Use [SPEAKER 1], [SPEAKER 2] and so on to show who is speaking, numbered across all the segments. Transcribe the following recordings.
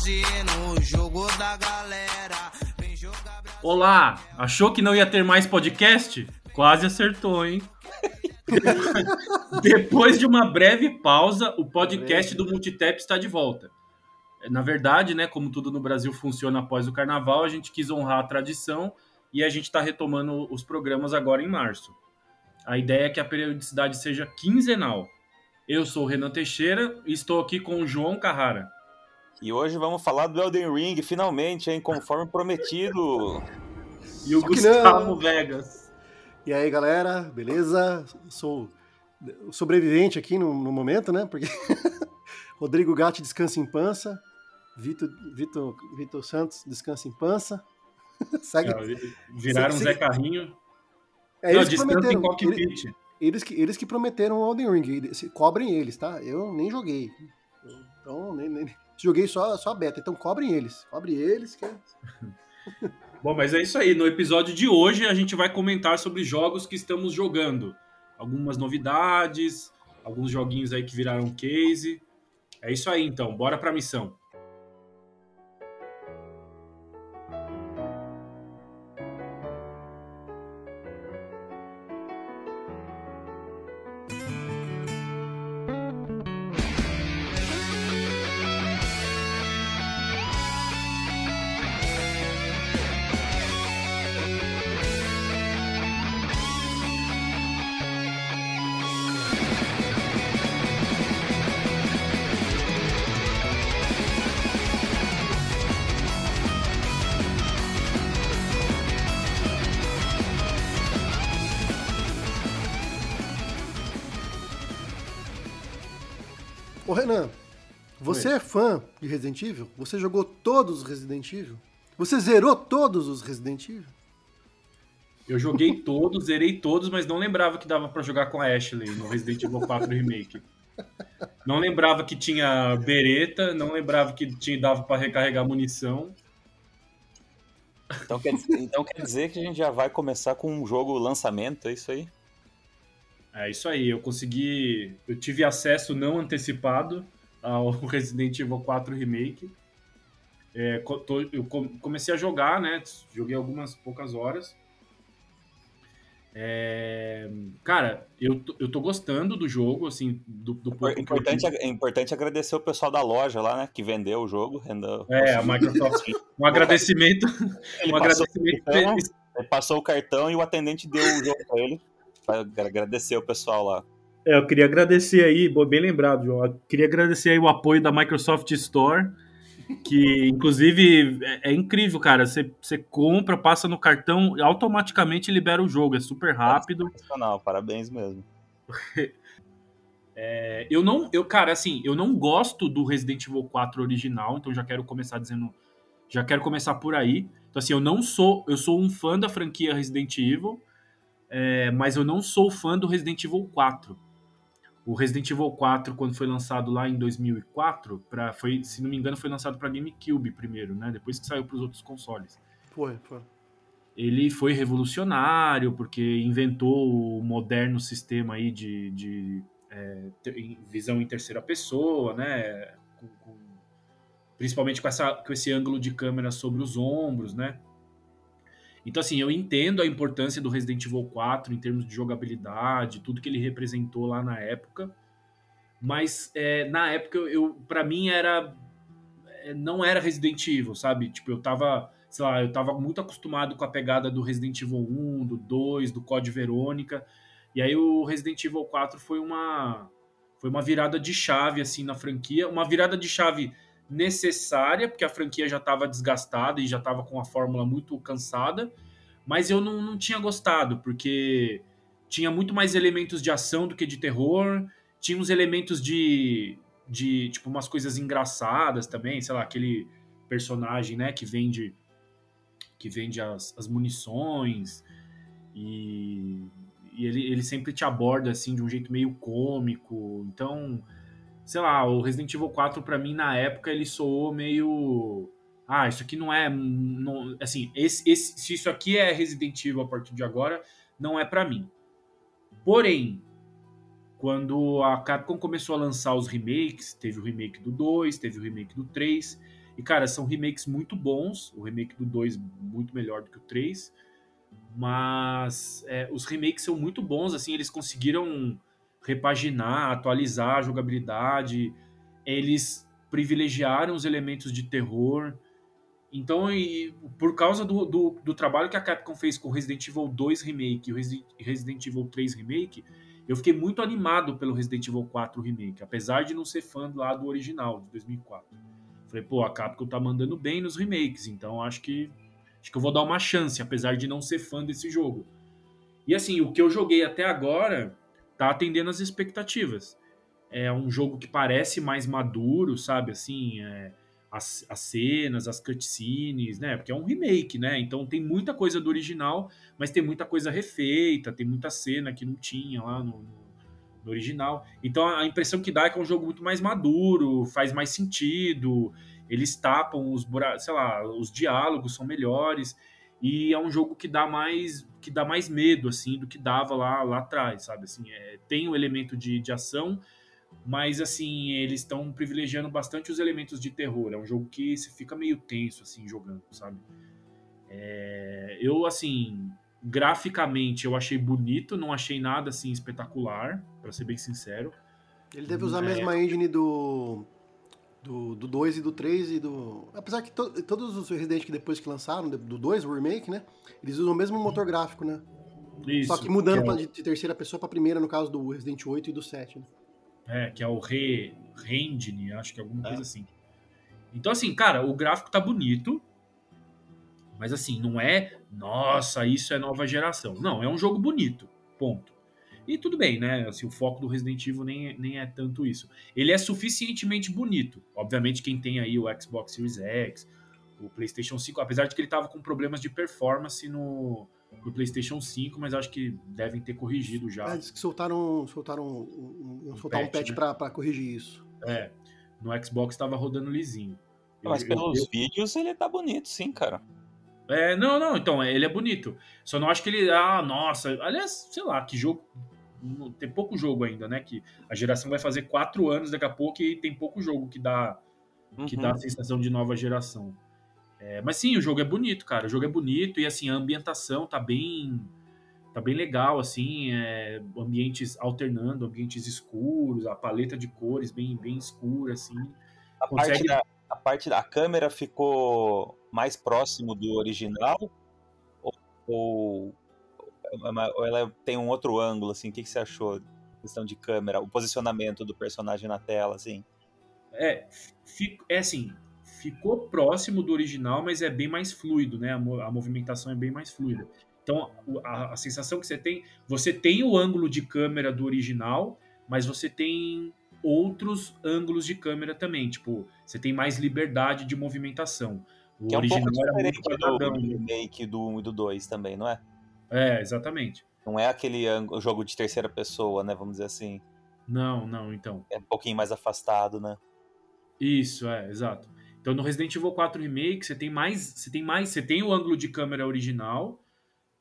[SPEAKER 1] no jogo da galera.
[SPEAKER 2] Olá, achou que não ia ter mais podcast? Quase acertou, hein? Depois de uma breve pausa, o podcast do Multitap está de volta. Na verdade, né, como tudo no Brasil funciona após o carnaval, a gente quis honrar a tradição e a gente está retomando os programas agora em março. A ideia é que a periodicidade seja quinzenal. Eu sou o Renan Teixeira e estou aqui com o João Carrara.
[SPEAKER 3] E hoje vamos falar do Elden Ring, finalmente, hein, conforme prometido.
[SPEAKER 2] E o Gustavo Vegas.
[SPEAKER 4] E aí, galera, beleza? Sou o sobrevivente aqui no, no momento, né? Porque Rodrigo Gatti descansa em pança, Vitor, Vitor, Vitor Santos descansa em pança.
[SPEAKER 2] Segue. Viraram segue, Zé Carrinho.
[SPEAKER 4] É, Não, eles que prometeram. Eles, eles, que, eles que prometeram o Elden Ring. Cobrem eles, tá? Eu nem joguei. Então, nem, nem joguei só, só a beta. Então, cobrem eles. Cobre eles. Que...
[SPEAKER 2] Bom, mas é isso aí. No episódio de hoje, a gente vai comentar sobre jogos que estamos jogando. Algumas novidades, alguns joguinhos aí que viraram case. É isso aí, então. Bora pra missão.
[SPEAKER 4] Você é fã de Resident Evil? Você jogou todos os Resident Evil? Você zerou todos os Resident Evil?
[SPEAKER 2] Eu joguei todos, zerei todos, mas não lembrava que dava para jogar com a Ashley no Resident Evil 4 Remake. Não lembrava que tinha bereta, não lembrava que tinha, dava para recarregar munição.
[SPEAKER 3] Então quer, então quer dizer que a gente já vai começar com um jogo lançamento, é isso aí?
[SPEAKER 2] É isso aí, eu consegui. Eu tive acesso não antecipado ao Resident Evil 4 Remake. É, tô, eu comecei a jogar, né? Joguei algumas poucas horas. É, cara, eu tô, eu tô gostando do jogo, assim, do, do
[SPEAKER 3] é importante, é importante agradecer o pessoal da loja lá, né, que vendeu o jogo. Rendeu,
[SPEAKER 2] é, a Microsoft. um agradecimento.
[SPEAKER 3] Ele
[SPEAKER 2] um agradecimento.
[SPEAKER 3] Cartão, ele passou o cartão e o atendente deu o jogo pra ele para agradecer o pessoal lá.
[SPEAKER 2] É, eu queria agradecer aí, bem lembrado, João. Eu queria agradecer aí o apoio da Microsoft Store, que inclusive é, é incrível, cara. Você, você compra, passa no cartão e automaticamente libera o jogo. É super rápido.
[SPEAKER 3] É parabéns mesmo.
[SPEAKER 2] é, eu não, eu, cara, assim, eu não gosto do Resident Evil 4 original, então já quero começar dizendo, já quero começar por aí. Então assim, eu não sou, eu sou um fã da franquia Resident Evil é, mas eu não sou fã do Resident Evil 4. O Resident Evil 4, quando foi lançado lá em 2004, pra, foi, se não me engano, foi lançado para GameCube primeiro, né? Depois que saiu para os outros consoles.
[SPEAKER 4] Foi, foi.
[SPEAKER 2] Ele foi revolucionário porque inventou o moderno sistema aí de, de é, visão em terceira pessoa, né? Com, com, principalmente com, essa, com esse ângulo de câmera sobre os ombros, né? Então, assim, eu entendo a importância do Resident Evil 4 em termos de jogabilidade, tudo que ele representou lá na época. Mas é, na época, eu, para mim, era. É, não era Resident Evil, sabe? Tipo, eu tava. Sei lá, eu tava muito acostumado com a pegada do Resident Evil 1, do 2, do Code Verônica. E aí o Resident Evil 4 foi uma. Foi uma virada de chave, assim, na franquia. Uma virada de chave necessária, porque a franquia já estava desgastada e já estava com a fórmula muito cansada, mas eu não, não tinha gostado, porque tinha muito mais elementos de ação do que de terror, tinha uns elementos de, de tipo, umas coisas engraçadas também, sei lá, aquele personagem, né, que vende que vende as, as munições e, e ele, ele sempre te aborda, assim, de um jeito meio cômico, então sei lá, o Resident Evil 4 para mim na época ele soou meio ah, isso aqui não é não, assim, esse, esse, se isso aqui é Resident Evil a partir de agora, não é para mim. Porém, quando a Capcom começou a lançar os remakes, teve o remake do 2, teve o remake do 3, e cara, são remakes muito bons, o remake do 2 muito melhor do que o 3, mas é, os remakes são muito bons, assim, eles conseguiram repaginar, atualizar a jogabilidade, eles privilegiaram os elementos de terror, então, e, por causa do, do, do, trabalho que a Capcom fez com Resident Evil 2 Remake e Resident Evil 3 Remake, eu fiquei muito animado pelo Resident Evil 4 Remake, apesar de não ser fã lá do original, de 2004. Falei, pô, a Capcom tá mandando bem nos remakes, então acho que acho que eu vou dar uma chance, apesar de não ser fã desse jogo. E assim, o que eu joguei até agora tá atendendo as expectativas. É um jogo que parece mais maduro, sabe? Assim, é, as, as cenas, as cutscenes, né? Porque é um remake, né? Então tem muita coisa do original, mas tem muita coisa refeita, tem muita cena que não tinha lá no, no original. Então a impressão que dá é que é um jogo muito mais maduro, faz mais sentido, eles tapam os sei lá, os diálogos são melhores e é um jogo que dá mais que dá mais medo assim do que dava lá lá atrás, sabe? Assim, é, tem o um elemento de, de ação, mas assim, eles estão privilegiando bastante os elementos de terror. É um jogo que você fica meio tenso assim jogando, sabe? É, eu assim, graficamente eu achei bonito, não achei nada assim espetacular, para ser bem sincero.
[SPEAKER 4] Ele deve usar a é. mesma engine do do, do 2 e do 3 e do. Apesar que to, todos os Resident que depois que lançaram, do 2, o remake, né? Eles usam o mesmo motor gráfico, né? Isso, Só que mudando que é de terceira pessoa para primeira, no caso do Resident 8 e do 7, né?
[SPEAKER 2] É, que é o Re, Rendine, acho que é alguma é. coisa assim. Então, assim, cara, o gráfico tá bonito, mas assim, não é, nossa, isso é nova geração. Não, é um jogo bonito, ponto. E tudo bem, né? Assim, o foco do Resident Evil nem, é, nem é tanto isso. Ele é suficientemente bonito. Obviamente, quem tem aí o Xbox Series X, o PlayStation 5, apesar de que ele tava com problemas de performance no, no PlayStation 5, mas acho que devem ter corrigido já.
[SPEAKER 4] É, diz que soltaram, soltaram um, um, soltar patch, um patch né? para corrigir isso.
[SPEAKER 2] É, no Xbox estava rodando lisinho.
[SPEAKER 3] Mas eu, pelos eu, vídeos ele tá bonito, sim, cara.
[SPEAKER 2] É, não, não, então, ele é bonito. Só não acho que ele. Ah, nossa. Aliás, sei lá, que jogo. Tem pouco jogo ainda, né? Que a geração vai fazer quatro anos daqui a pouco e tem pouco jogo que dá, uhum. que dá a uhum. sensação de nova geração. É, mas sim, o jogo é bonito, cara. O jogo é bonito e assim, a ambientação tá bem. Tá bem legal, assim, é, ambientes alternando, ambientes escuros, a paleta de cores bem, bem escura, assim.
[SPEAKER 3] A Consegue... parte da, a parte da câmera ficou mais próximo do original? Ou, ou, ou ela tem um outro ângulo, assim? O que, que você achou? Questão de câmera, o posicionamento do personagem na tela, assim.
[SPEAKER 2] É, fico, é assim, ficou próximo do original, mas é bem mais fluido, né? A, a movimentação é bem mais fluida. Então, a, a, sensação que você tem, você tem o ângulo de câmera do original, mas você tem outros ângulos de câmera também. Tipo, você tem mais liberdade de movimentação.
[SPEAKER 3] O que original é um pouco quadradão. do remake do 1 e do 2 também, não é?
[SPEAKER 2] É, exatamente.
[SPEAKER 3] Não é aquele jogo de terceira pessoa, né? Vamos dizer assim.
[SPEAKER 2] Não, não, então.
[SPEAKER 3] É um pouquinho mais afastado, né?
[SPEAKER 2] Isso, é, exato. Então no Resident Evil 4 Remake você tem mais, você tem mais, você tem o ângulo de câmera original,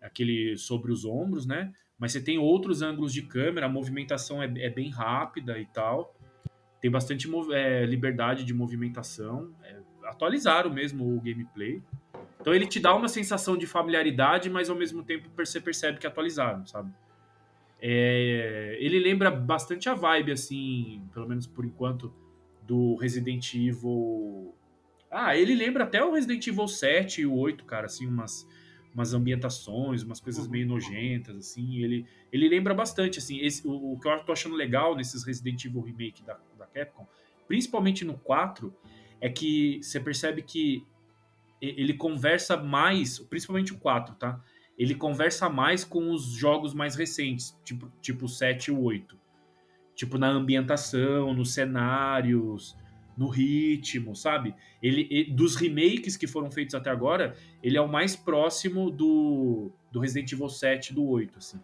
[SPEAKER 2] aquele sobre os ombros, né? Mas você tem outros ângulos de câmera, a movimentação é, é bem rápida e tal. Tem bastante é, liberdade de movimentação. É, atualizaram mesmo o gameplay. Então ele te dá uma sensação de familiaridade, mas ao mesmo tempo você percebe que atualizaram, sabe? É, ele lembra bastante a vibe, assim, pelo menos por enquanto, do Resident Evil ah, ele lembra até o Resident Evil 7 e o 8, cara, assim, umas, umas ambientações, umas coisas meio nojentas, assim. Ele, ele lembra bastante, assim. Esse, o, o, que eu tô achando legal nesses Resident Evil Remake da, da Capcom, principalmente no 4, é que você percebe que ele conversa mais, principalmente o 4, tá? Ele conversa mais com os jogos mais recentes, tipo, tipo o 7 e o 8. Tipo, na ambientação, nos cenários, no ritmo, sabe? Ele, ele, dos remakes que foram feitos até agora, ele é o mais próximo do, do Resident Evil 7 do 8, assim.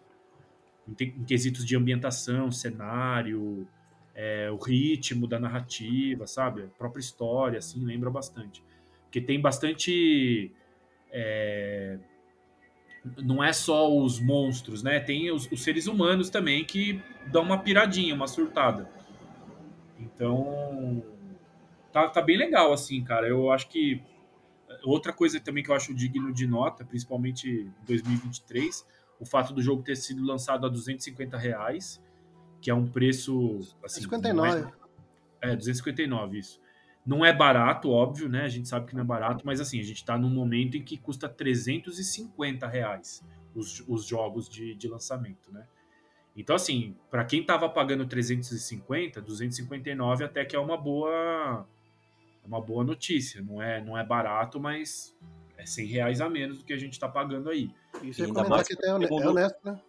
[SPEAKER 2] Em, em quesitos de ambientação, cenário, é, o ritmo da narrativa, sabe? A própria história, assim, lembra bastante. Porque tem bastante. É, não é só os monstros, né? Tem os, os, seres humanos também que dão uma piradinha, uma surtada. Então, tá, tá bem legal, assim, cara. Eu acho que outra coisa também que eu acho digno de nota, principalmente em 2023, o fato do jogo ter sido lançado a 250 reais, que é um preço. Assim,
[SPEAKER 4] 59.
[SPEAKER 2] É, é, 259, isso. Não é barato, óbvio, né? A gente sabe que não é barato, mas assim, a gente está num momento em que custa 350 reais os, os jogos de, de lançamento, né? Então, assim, para quem tava pagando 350, 259 até que é uma boa uma boa notícia. Não é, não é barato, mas é 100 reais a menos do que a gente está pagando aí.
[SPEAKER 4] Isso é comentar que até é honesto, né?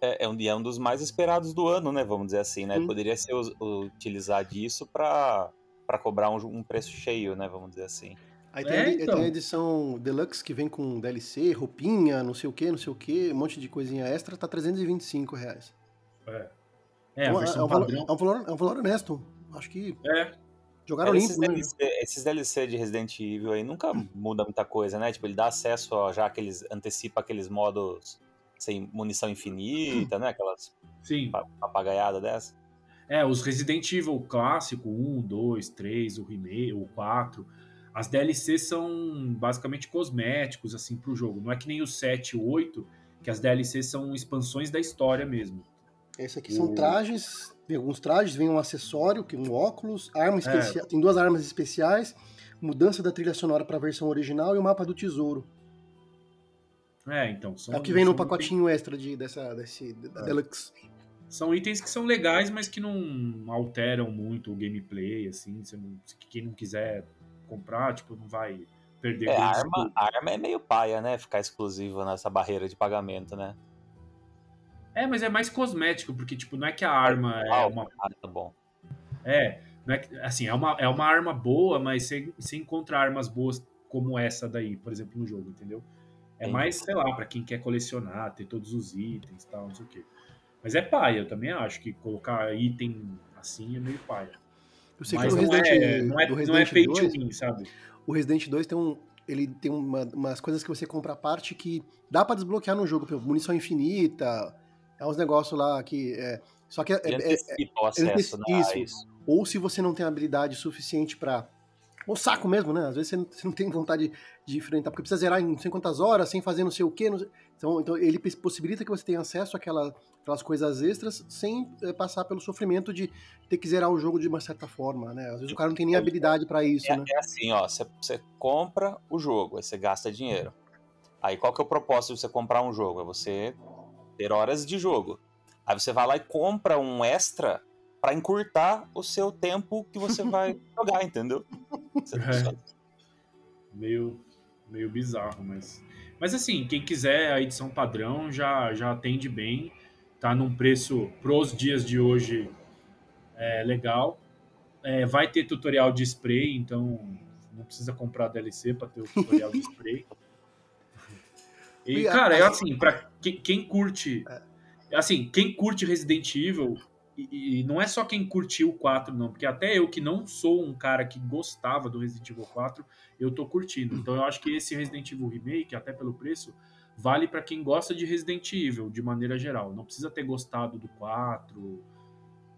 [SPEAKER 3] É, é, um, é um dos mais esperados do ano, né? Vamos dizer assim, né? Hum. Poderia ser utilizar disso para para cobrar um, um, preço cheio, né? Vamos dizer assim.
[SPEAKER 4] Aí tem, é, então. tem, a edição Deluxe que vem com DLC, roupinha, não sei o que, não sei o que, um monte de coisinha extra, tá 325 reais.
[SPEAKER 2] É. É, então, é, um
[SPEAKER 4] valor, é, um valor, é um valor honesto. Acho que.
[SPEAKER 2] É.
[SPEAKER 4] Jogaram limpo,
[SPEAKER 3] esses, né? DLC, esses DLC de Resident Evil aí nunca muda muita coisa, né? Tipo, ele dá acesso a, já aqueles. antecipa aqueles modos sem munição infinita, né? Aquelas
[SPEAKER 2] Sim.
[SPEAKER 3] papagaiada dessa.
[SPEAKER 2] É, os Resident Evil clássico, 1, 2, 3, o remake, o 4, as DLCs são basicamente cosméticos, assim, pro jogo. Não é que nem o 7 e o 8, que as DLCs são expansões da história mesmo.
[SPEAKER 4] Esse aqui o... são trajes, tem alguns trajes, vem um acessório, que um óculos, arma especial, é. tem duas armas especiais, mudança da trilha sonora para a versão original e o mapa do tesouro.
[SPEAKER 2] É, então. São,
[SPEAKER 4] é o que vem no pacotinho extra de, dessa, desse, da é. Deluxe.
[SPEAKER 2] São itens que são legais, mas que não alteram muito o gameplay, assim. Não, quem não quiser comprar, tipo, não vai perder.
[SPEAKER 3] É, a arma, a arma é meio paia, né? Ficar exclusivo nessa barreira de pagamento, né?
[SPEAKER 2] É, mas é mais cosmético, porque, tipo, não é que a arma é,
[SPEAKER 3] é
[SPEAKER 2] uma.
[SPEAKER 3] Ah, tá bom.
[SPEAKER 2] É, não é que, assim, é uma, é uma arma boa, mas você, você encontra armas boas como essa daí, por exemplo, no jogo, entendeu? É mais, sei lá, para quem quer colecionar, ter todos os itens e tal, não sei o quê. Mas é paia, eu também acho que colocar item assim é meio paia.
[SPEAKER 4] Eu sei Mas que no Resident, é, não é,
[SPEAKER 2] do Resident não é pay 2, to win, sabe?
[SPEAKER 4] O Resident 2 tem um. Ele tem uma, umas coisas que você compra à parte que dá para desbloquear no jogo, por munição infinita, é uns negócios lá que. É, só que é, é, é,
[SPEAKER 3] é o acesso, né,
[SPEAKER 4] isso. isso. Ou se você não tem habilidade suficiente para o saco mesmo, né? Às vezes você não, você não, tem vontade de enfrentar, porque precisa zerar em não sei quantas horas, sem fazer não sei o quê. Sei... Então, então ele possibilita que você tenha acesso àquela, àquelas coisas extras sem é, passar pelo sofrimento de ter que zerar o jogo de uma certa forma, né? Às vezes o cara não tem nem habilidade para isso,
[SPEAKER 3] é,
[SPEAKER 4] né?
[SPEAKER 3] É assim, ó, você, você compra o jogo, aí você gasta dinheiro. Aí qual que é o propósito de você comprar um jogo? É você ter horas de jogo. Aí você vai lá e compra um extra para encurtar o seu tempo que você vai jogar, entendeu?
[SPEAKER 2] É. Meio, meio bizarro, mas. Mas assim, quem quiser a edição padrão já, já atende bem. Tá num preço pros dias de hoje é, legal. É, vai ter tutorial de spray, então não precisa comprar DLC para ter o tutorial de spray. E, cara, é assim, para quem, quem curte. É. Assim, quem curte Resident Evil e, e, não é só quem curtiu o 4, não, porque até eu que não sou um cara que gostava do Resident Evil 4, eu tô curtindo. Então eu acho que esse Resident Evil Remake, até pelo preço, vale para quem gosta de Resident Evil, de maneira geral. Não precisa ter gostado do 4.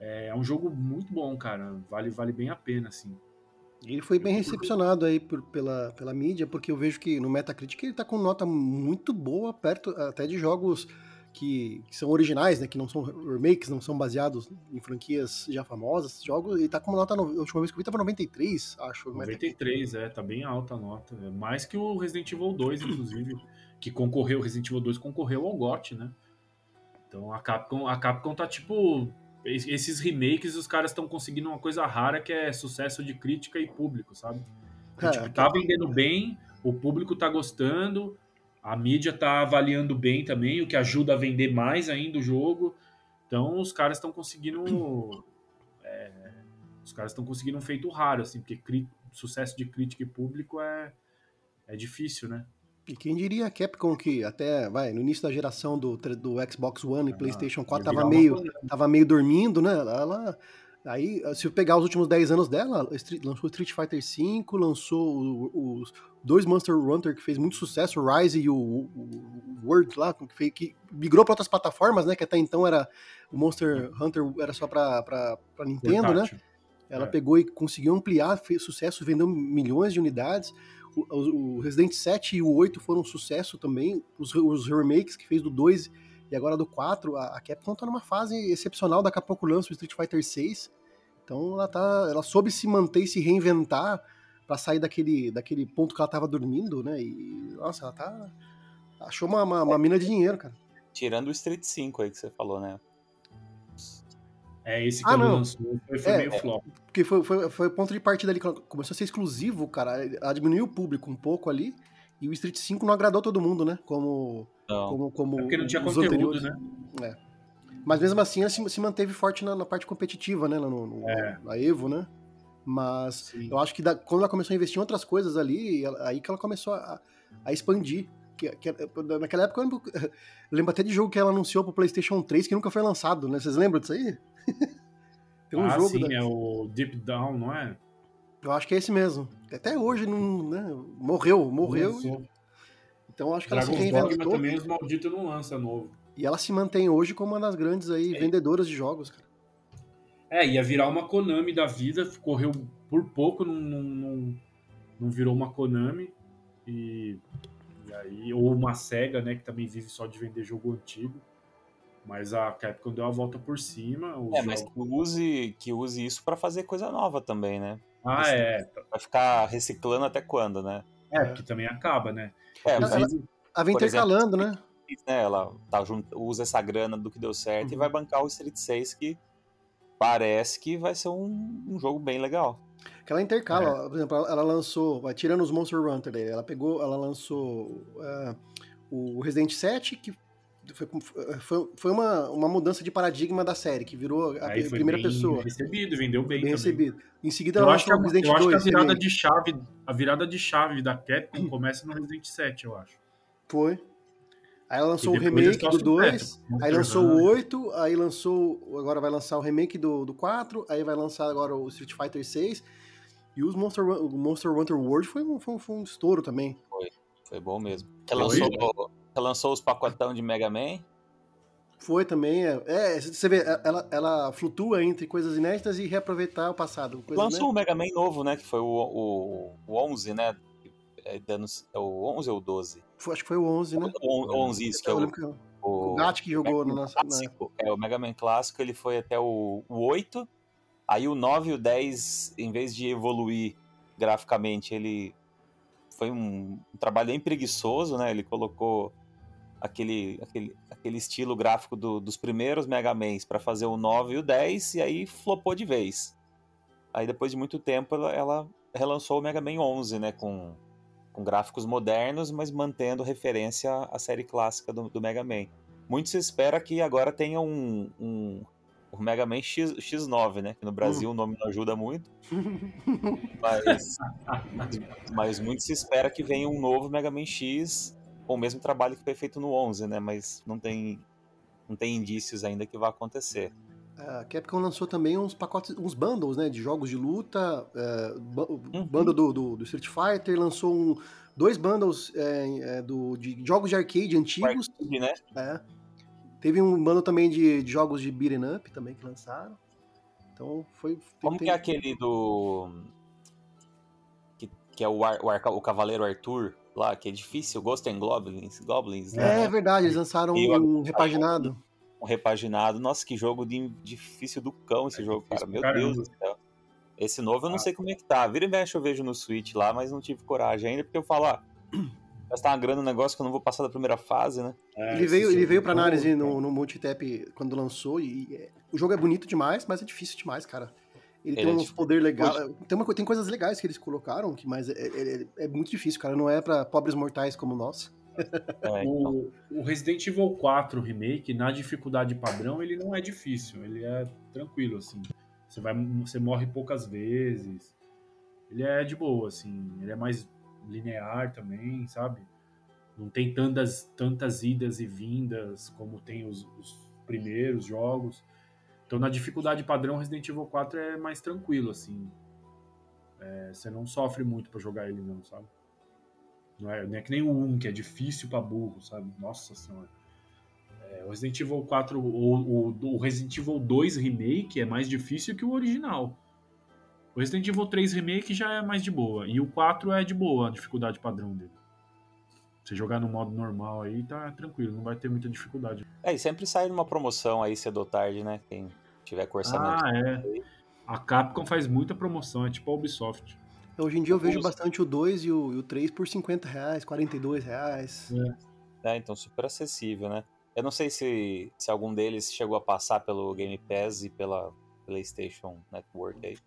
[SPEAKER 2] É, é um jogo muito bom, cara. Vale, vale bem a pena, assim.
[SPEAKER 4] Ele foi bem recepcionado aí por, pela, pela mídia, porque eu vejo que no Metacritic ele tá com nota muito boa, perto até de jogos que, que, são originais, né? Que não são remakes, não são baseados em franquias já famosas. Jogos, e tá com uma nota. A última vez que eu vi tava 93, acho.
[SPEAKER 2] 93, é, tá bem alta a nota. É mais que o Resident Evil 2, inclusive, que concorreu, Resident Evil 2 concorreu ao GOT, né? Então a Capcom, a Capcom tá tipo. Esses remakes, os caras estão conseguindo uma coisa rara que é sucesso de crítica e público, sabe? É, tipo, tá vendendo bem, o público tá gostando, a mídia está avaliando bem também, o que ajuda a vender mais ainda o jogo. Então os caras estão conseguindo. É, os caras estão conseguindo um feito raro, assim, porque sucesso de crítica e público é, é difícil, né?
[SPEAKER 4] E quem diria a Capcom que até, vai, no início da geração do, do Xbox One e ah, PlayStation 4 tava meio, tava meio dormindo, né? Ela, ela Aí, se eu pegar os últimos 10 anos dela, lançou Street Fighter V, lançou os dois Monster Hunter que fez muito sucesso, o Rise e o, o- o World lá, que, fez- que migrou para outras plataformas, né? Que até então era o Monster Hunter era só pra Nintendo, né?
[SPEAKER 2] Portátil.
[SPEAKER 4] Ela
[SPEAKER 2] É.
[SPEAKER 4] pegou e conseguiu ampliar, fez sucesso, vendeu milhões de unidades. O, o- Resident 7 e o 8 foram um sucesso também. Os, os remakes que fez do 2 e agora do 4. A, a Capcom tá numa fase excepcional. Daqui a pouco lança o Street Fighter 6. Então ela, tá, ela soube se manter e se reinventar para sair daquele, daquele ponto que ela tava dormindo, né? E, nossa, ela tá. Achou uma, uma, uma mina de dinheiro, cara.
[SPEAKER 3] Tirando o Street 5 aí que você falou, né?
[SPEAKER 2] É, esse
[SPEAKER 4] Ah,
[SPEAKER 2] quando
[SPEAKER 4] não.
[SPEAKER 2] lançou foi, foi
[SPEAKER 4] É,
[SPEAKER 2] meio flop.
[SPEAKER 4] Porque foi, foi, foi o ponto de partida ali, quando começou a ser exclusivo, cara. Ela diminuiu o público um pouco ali. E o Street 5 não agradou todo mundo, né? Como.
[SPEAKER 3] Não.
[SPEAKER 4] como, como
[SPEAKER 2] É porque não tinha
[SPEAKER 4] os
[SPEAKER 2] conteúdo,
[SPEAKER 4] anteriores.
[SPEAKER 2] né?
[SPEAKER 4] Mas mesmo assim, ela se, se manteve forte na, na parte competitiva, né? No, no-
[SPEAKER 2] É.
[SPEAKER 4] Na Evo, né? Mas
[SPEAKER 2] Sim.
[SPEAKER 4] eu acho que da- quando ela começou a investir em outras coisas ali, ela- aí que ela começou a, a expandir. Que, que- naquela época eu lembro, eu lembro até de jogo que ela anunciou pro PlayStation 3 que nunca foi lançado, né? Vocês lembram disso aí? Tem um
[SPEAKER 2] ah,
[SPEAKER 4] jogo.
[SPEAKER 2] sim,
[SPEAKER 4] da-
[SPEAKER 2] é o Deep Down, não é?
[SPEAKER 4] Eu acho que é esse mesmo. Até hoje não. Né? Morreu, morreu.
[SPEAKER 2] Lançou.
[SPEAKER 4] Então acho que ela se
[SPEAKER 2] Dragon's Dogma
[SPEAKER 4] reinventou.
[SPEAKER 2] também, os malditos não lança novo.
[SPEAKER 4] E ela se mantém hoje como uma das grandes aí,
[SPEAKER 2] É.
[SPEAKER 4] vendedoras de jogos, cara.
[SPEAKER 2] É, ia virar uma Konami da vida, correu por pouco, não, não, não, não virou uma Konami. E, e aí, ou uma SEGA, né, que também vive só de vender jogo antigo. Mas a Capcom deu a volta por cima.
[SPEAKER 3] É, mas que use, que use isso pra fazer coisa nova também, né?
[SPEAKER 2] Ah, é.
[SPEAKER 3] Vai ficar reciclando até quando, né?
[SPEAKER 2] É, porque também acaba, né?
[SPEAKER 3] É,
[SPEAKER 4] Ela-
[SPEAKER 3] mas,
[SPEAKER 2] Inclusive,
[SPEAKER 4] Ela vem
[SPEAKER 3] exemplo,
[SPEAKER 4] intercalando, né?
[SPEAKER 3] né, ela tá junto, usa essa grana do que deu certo e
[SPEAKER 2] Uhum.
[SPEAKER 3] vai bancar o Street 6, que parece que vai ser um, um jogo bem legal.
[SPEAKER 4] Que ela intercala.
[SPEAKER 2] É.
[SPEAKER 4] ó, Por exemplo, ela- ela lançou, tirando os Monster Hunter dele, ela pegou, ela lançou é, o Resident 7, que foi, foi, foi uma, uma mudança de paradigma da série, que virou a
[SPEAKER 2] aí
[SPEAKER 4] pri-
[SPEAKER 2] foi
[SPEAKER 4] primeira
[SPEAKER 2] bem
[SPEAKER 4] pessoa.
[SPEAKER 2] recebido, vendeu bem,
[SPEAKER 4] Bem
[SPEAKER 2] também.
[SPEAKER 4] recebido. Em seguida,
[SPEAKER 2] Eu
[SPEAKER 4] ela
[SPEAKER 2] acho, que
[SPEAKER 4] lançou
[SPEAKER 2] a,
[SPEAKER 4] o Resident
[SPEAKER 2] eu acho que a
[SPEAKER 4] 2
[SPEAKER 2] virada
[SPEAKER 4] remake.
[SPEAKER 2] de chave, a virada de chave da Capcom começa no Resident 7, eu acho.
[SPEAKER 4] Foi. Aí ela lançou o remake do
[SPEAKER 2] sucesso.
[SPEAKER 4] 2, aí lançou o
[SPEAKER 2] Hunter.
[SPEAKER 4] 8, aí lançou. Agora vai lançar o remake do, do 4, aí vai lançar agora o Street Fighter 6. E os Monster, o Monster Hunter World foi um, foi um, foi um estouro também.
[SPEAKER 3] Foi bom mesmo. Que
[SPEAKER 2] Foi?
[SPEAKER 3] lançou, lançou os pacotão de Mega Man.
[SPEAKER 4] Foi também. É, é, você vê, ela, ela flutua entre coisas inéditas e reaproveitar o passado.
[SPEAKER 3] Lançou o Mega Man novo, né? Que foi o, o, o 11, né? É, dando, é o 11 ou o 12?
[SPEAKER 4] Foi- acho que foi o 11, né?
[SPEAKER 3] O 11, isso, que é o,
[SPEAKER 4] que o,
[SPEAKER 3] o,
[SPEAKER 4] Gat que jogou no
[SPEAKER 3] Mega Man
[SPEAKER 4] nosso.
[SPEAKER 3] clássico. É, o Mega Man clássico, ele foi até o, o 8. Aí o 9 e o 10, em vez de evoluir graficamente, ele foi um, um trabalho bem preguiçoso, né? Ele colocou aquele, aquele, aquele estilo gráfico do- dos primeiros Mega Mans para fazer o 9 e o 10, e aí flopou de vez. Aí depois de muito tempo ela, ela relançou o Mega Man 11, né? Com, com gráficos modernos, mas mantendo referência à série clássica do, do Mega Man. Muito se espera que agora tenha um, um o Mega Man X, X9, né? Que no Brasil o nome não ajuda muito. Mas, mas muito se espera que venha um novo Mega Man X o mesmo trabalho que foi feito no 11, né? Mas não tem, não tem indícios ainda que vai acontecer.
[SPEAKER 4] A Capcom lançou também uns pacotes, uns bundles, né? De jogos de luta. É,
[SPEAKER 3] Uhum.
[SPEAKER 4] Bundle do, do, do Street Fighter, lançou um, dois bundles é, é, do, de jogos de arcade antigos.
[SPEAKER 3] Arcade, né?
[SPEAKER 4] É. Teve um bundle também de, de jogos de beat'em up também que lançaram. Então foi.
[SPEAKER 3] Como
[SPEAKER 4] tem-
[SPEAKER 3] que é aquele do. Que, que é o, Ar- o, Arca- o Cavaleiro Arthur lá, que é difícil, Ghost and Goblins, Goblins né?
[SPEAKER 4] É verdade, eles lançaram
[SPEAKER 3] E
[SPEAKER 4] um repaginado.
[SPEAKER 3] um repaginado. Nossa, que jogo de- difícil do cão esse
[SPEAKER 2] É
[SPEAKER 3] jogo, cara. Meu
[SPEAKER 2] pra
[SPEAKER 3] Deus
[SPEAKER 2] caramba.
[SPEAKER 3] do céu. Esse novo eu não
[SPEAKER 2] Ah.
[SPEAKER 3] sei como é que tá. Vira e mexe eu vejo no Switch lá, mas não tive coragem ainda, porque eu falo, ah, gastar uma grana no negócio que eu não vou passar da primeira fase, né?
[SPEAKER 2] É,
[SPEAKER 4] Ele veio, ele veio pra
[SPEAKER 2] bom,
[SPEAKER 4] análise no, no Multitap quando lançou e é, o jogo é bonito demais, mas é difícil demais, cara. Ele,
[SPEAKER 3] Ele
[SPEAKER 4] tem
[SPEAKER 3] é
[SPEAKER 4] uns
[SPEAKER 3] difícil.
[SPEAKER 4] poder legal, tem, uma, tem coisas legais que eles colocaram, que, mas é, é- é muito difícil, cara. Não é pra pobres mortais como nós.
[SPEAKER 3] É, então,
[SPEAKER 2] O, o Resident Evil 4 Remake, na dificuldade padrão, ele não é difícil, ele é tranquilo, assim. Você, vai, você morre poucas vezes. Ele é de boa, assim. Ele é mais linear também, sabe? Não tem tantas, tantas idas e vindas como tem os, os primeiros jogos. Então, na dificuldade padrão, Resident Evil 4 é mais tranquilo, assim. É, você não sofre muito pra jogar ele, não, sabe? Não é, não é que nem o 1, que é difícil pra burro, sabe? Nossa senhora. É, o Resident Evil 4, o, o, o Resident Evil 2 Remake é mais difícil que o original. O Resident Evil 3 Remake já é mais de boa. E o 4 é de boa, a dificuldade padrão dele. Você jogar no modo normal aí, tá tranquilo, não vai ter muita dificuldade.
[SPEAKER 3] É, e sempre sai numa promoção aí cedo ou tarde, né? Quem tiver com orçamento.
[SPEAKER 2] Ah, é. A Capcom faz muita promoção, é tipo a Ubisoft.
[SPEAKER 4] Hoje em dia eu vejo bastante o 2 e o, e o 3 por 50 reais, 42 reais.
[SPEAKER 3] É, então super acessível, né? Eu não sei se, se algum deles chegou a passar pelo Game Pass e pela PlayStation Network aí.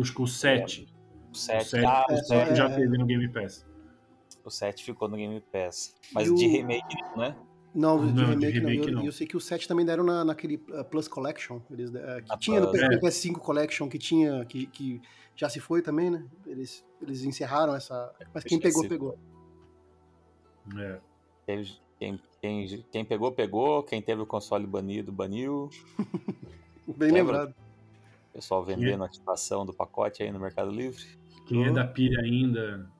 [SPEAKER 2] Acho que o 7.
[SPEAKER 3] O
[SPEAKER 2] O
[SPEAKER 3] 7,
[SPEAKER 2] 7,
[SPEAKER 3] ah,
[SPEAKER 2] o
[SPEAKER 3] o
[SPEAKER 2] 7
[SPEAKER 3] 7,
[SPEAKER 2] já teve no Game Pass.
[SPEAKER 3] O 7 ficou no Game Pass. Mas
[SPEAKER 4] E
[SPEAKER 3] de
[SPEAKER 4] o-
[SPEAKER 3] remake, né?
[SPEAKER 4] Não, de
[SPEAKER 2] Não, de
[SPEAKER 4] remake, não.
[SPEAKER 2] remake
[SPEAKER 4] Eu,
[SPEAKER 2] não.
[SPEAKER 4] eu sei que o 7 também deram na, naquele uh, Plus Collection. Eles, uh, que
[SPEAKER 3] A
[SPEAKER 4] tinha no
[SPEAKER 3] Plus,
[SPEAKER 2] é.
[SPEAKER 4] PS5 Collection, que tinha, que, que já se foi também, né? Eles, eles encerraram essa. Mas quem pegou, pegou.
[SPEAKER 2] É.
[SPEAKER 3] Quem, quem, quem pegou, pegou. Quem teve o console banido, baniu.
[SPEAKER 4] Bem
[SPEAKER 3] Lembra?
[SPEAKER 4] lembrado.
[SPEAKER 3] O pessoal vendendo a ativação do pacote aí no Mercado Livre.
[SPEAKER 2] Quem é da pilha ainda.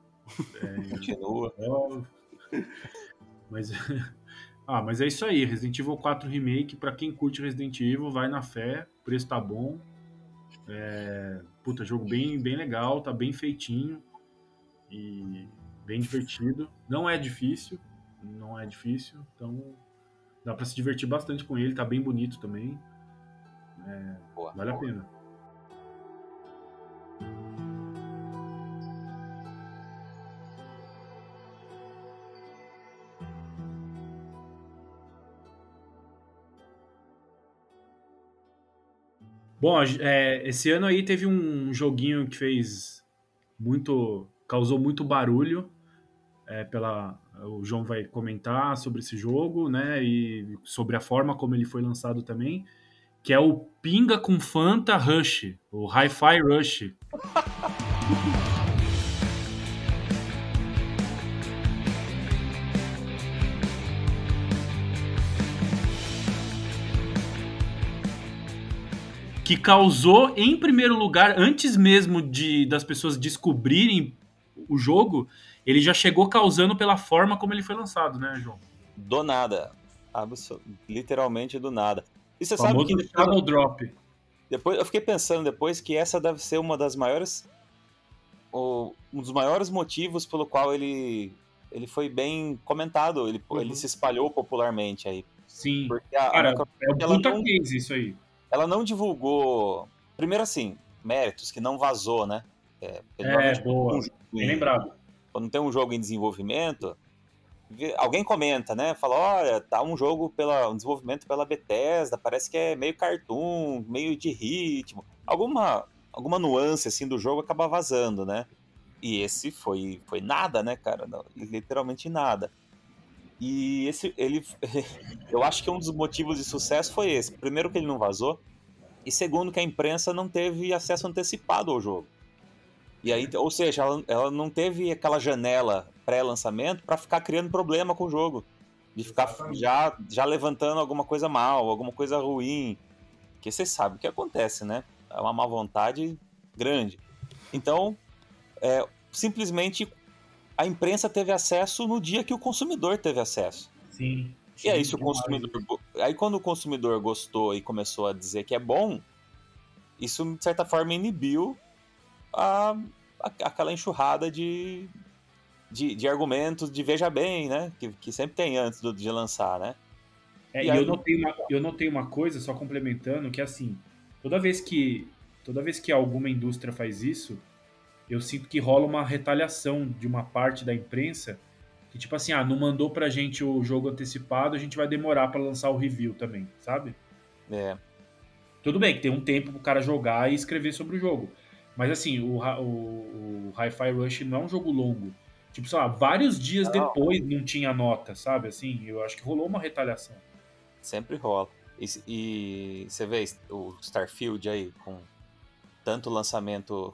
[SPEAKER 3] Continua.
[SPEAKER 2] ó. Mas. Ah, mas é isso aí. Resident Evil 4 Remake, pra quem curte Resident Evil, vai na fé. O preço tá bom. É, Puta, jogo bem, bem legal, tá bem feitinho. E bem divertido. Não é difícil. Não é difícil. Então dá pra se divertir bastante com ele. Tá bem bonito também.
[SPEAKER 3] Boa.
[SPEAKER 2] Vale a pena. Bom, é, esse ano aí teve um joguinho que fez muito, causou muito barulho. é, pela, o João vai comentar sobre esse jogo, né? E sobre a forma como ele foi lançado também, que é o Pinga com Fanta Rush, o Hi-Fi Rush. que causou, em primeiro lugar, antes mesmo de das pessoas descobrirem o jogo, ele já chegou causando pela forma como ele foi lançado, né, João?
[SPEAKER 3] Do nada. Absol- Literalmente do nada. E você
[SPEAKER 2] O
[SPEAKER 3] sabe que depois,
[SPEAKER 2] Drop.
[SPEAKER 3] depois- eu fiquei pensando depois que essa deve ser uma das maiores o- um dos maiores motivos pelo qual ele ele foi bem comentado, ele,
[SPEAKER 2] Uhum.
[SPEAKER 3] ele se espalhou popularmente aí.
[SPEAKER 2] Sim.
[SPEAKER 3] Porque a, a
[SPEAKER 2] Cara,
[SPEAKER 3] Microsoft,
[SPEAKER 2] é um
[SPEAKER 3] ela
[SPEAKER 2] puta
[SPEAKER 3] não-
[SPEAKER 2] case isso aí.
[SPEAKER 3] Ela não divulgou. Primeiro assim, méritos que não vazou, né? É,
[SPEAKER 2] É, boa.
[SPEAKER 3] um
[SPEAKER 2] Bem
[SPEAKER 3] em-
[SPEAKER 2] lembrado.
[SPEAKER 3] Quando tem um jogo em desenvolvimento, alguém comenta, né? Fala, olha, tá um jogo pela um desenvolvimento pela Bethesda, parece que é meio cartoon, meio de ritmo. Alguma alguma nuance assim do jogo acaba vazando, né? E esse foi foi nada, né, cara? Não, literalmente nada. E esse ele eu acho que um dos motivos de sucesso foi esse. Primeiro que ele não vazou e segundo que a imprensa não teve acesso antecipado ao jogo. E aí, ou seja, ela, ela não teve aquela janela pré-lançamento para ficar criando problema com o jogo. De ficar já, já levantando alguma coisa mal, alguma coisa ruim. Que você sabe o que acontece, né? É uma má vontade grande. Então, é, simplesmente a imprensa teve acesso no dia que o consumidor teve acesso.
[SPEAKER 2] Sim.
[SPEAKER 3] E aí, se o consumidor. Aí, quando o consumidor gostou e começou a dizer que é bom, isso, de certa forma, inibiu a, a- aquela enxurrada de, de, de argumentos de veja bem, né? Que, que sempre tem antes do- de lançar, né?
[SPEAKER 2] É,
[SPEAKER 3] E
[SPEAKER 2] e eu notei, uma, eu notei uma coisa, só complementando, que assim, toda vez que toda vez que alguma indústria faz isso, eu sinto que rola uma retaliação de uma parte da imprensa que tipo assim, ah, não mandou pra gente o jogo antecipado, a gente vai demorar pra lançar o review também, sabe?
[SPEAKER 3] É,
[SPEAKER 2] Tudo bem que tem um tempo pro cara jogar e escrever sobre o jogo. Mas assim, o, o, o Hi-Fi Rush não é um jogo longo. Tipo, sei lá, vários dias
[SPEAKER 3] Não.
[SPEAKER 2] depois não tinha nota, sabe? Assim, eu acho que rolou uma retaliação.
[SPEAKER 3] sempre rola. E, e você vê o Starfield aí, com tanto lançamento,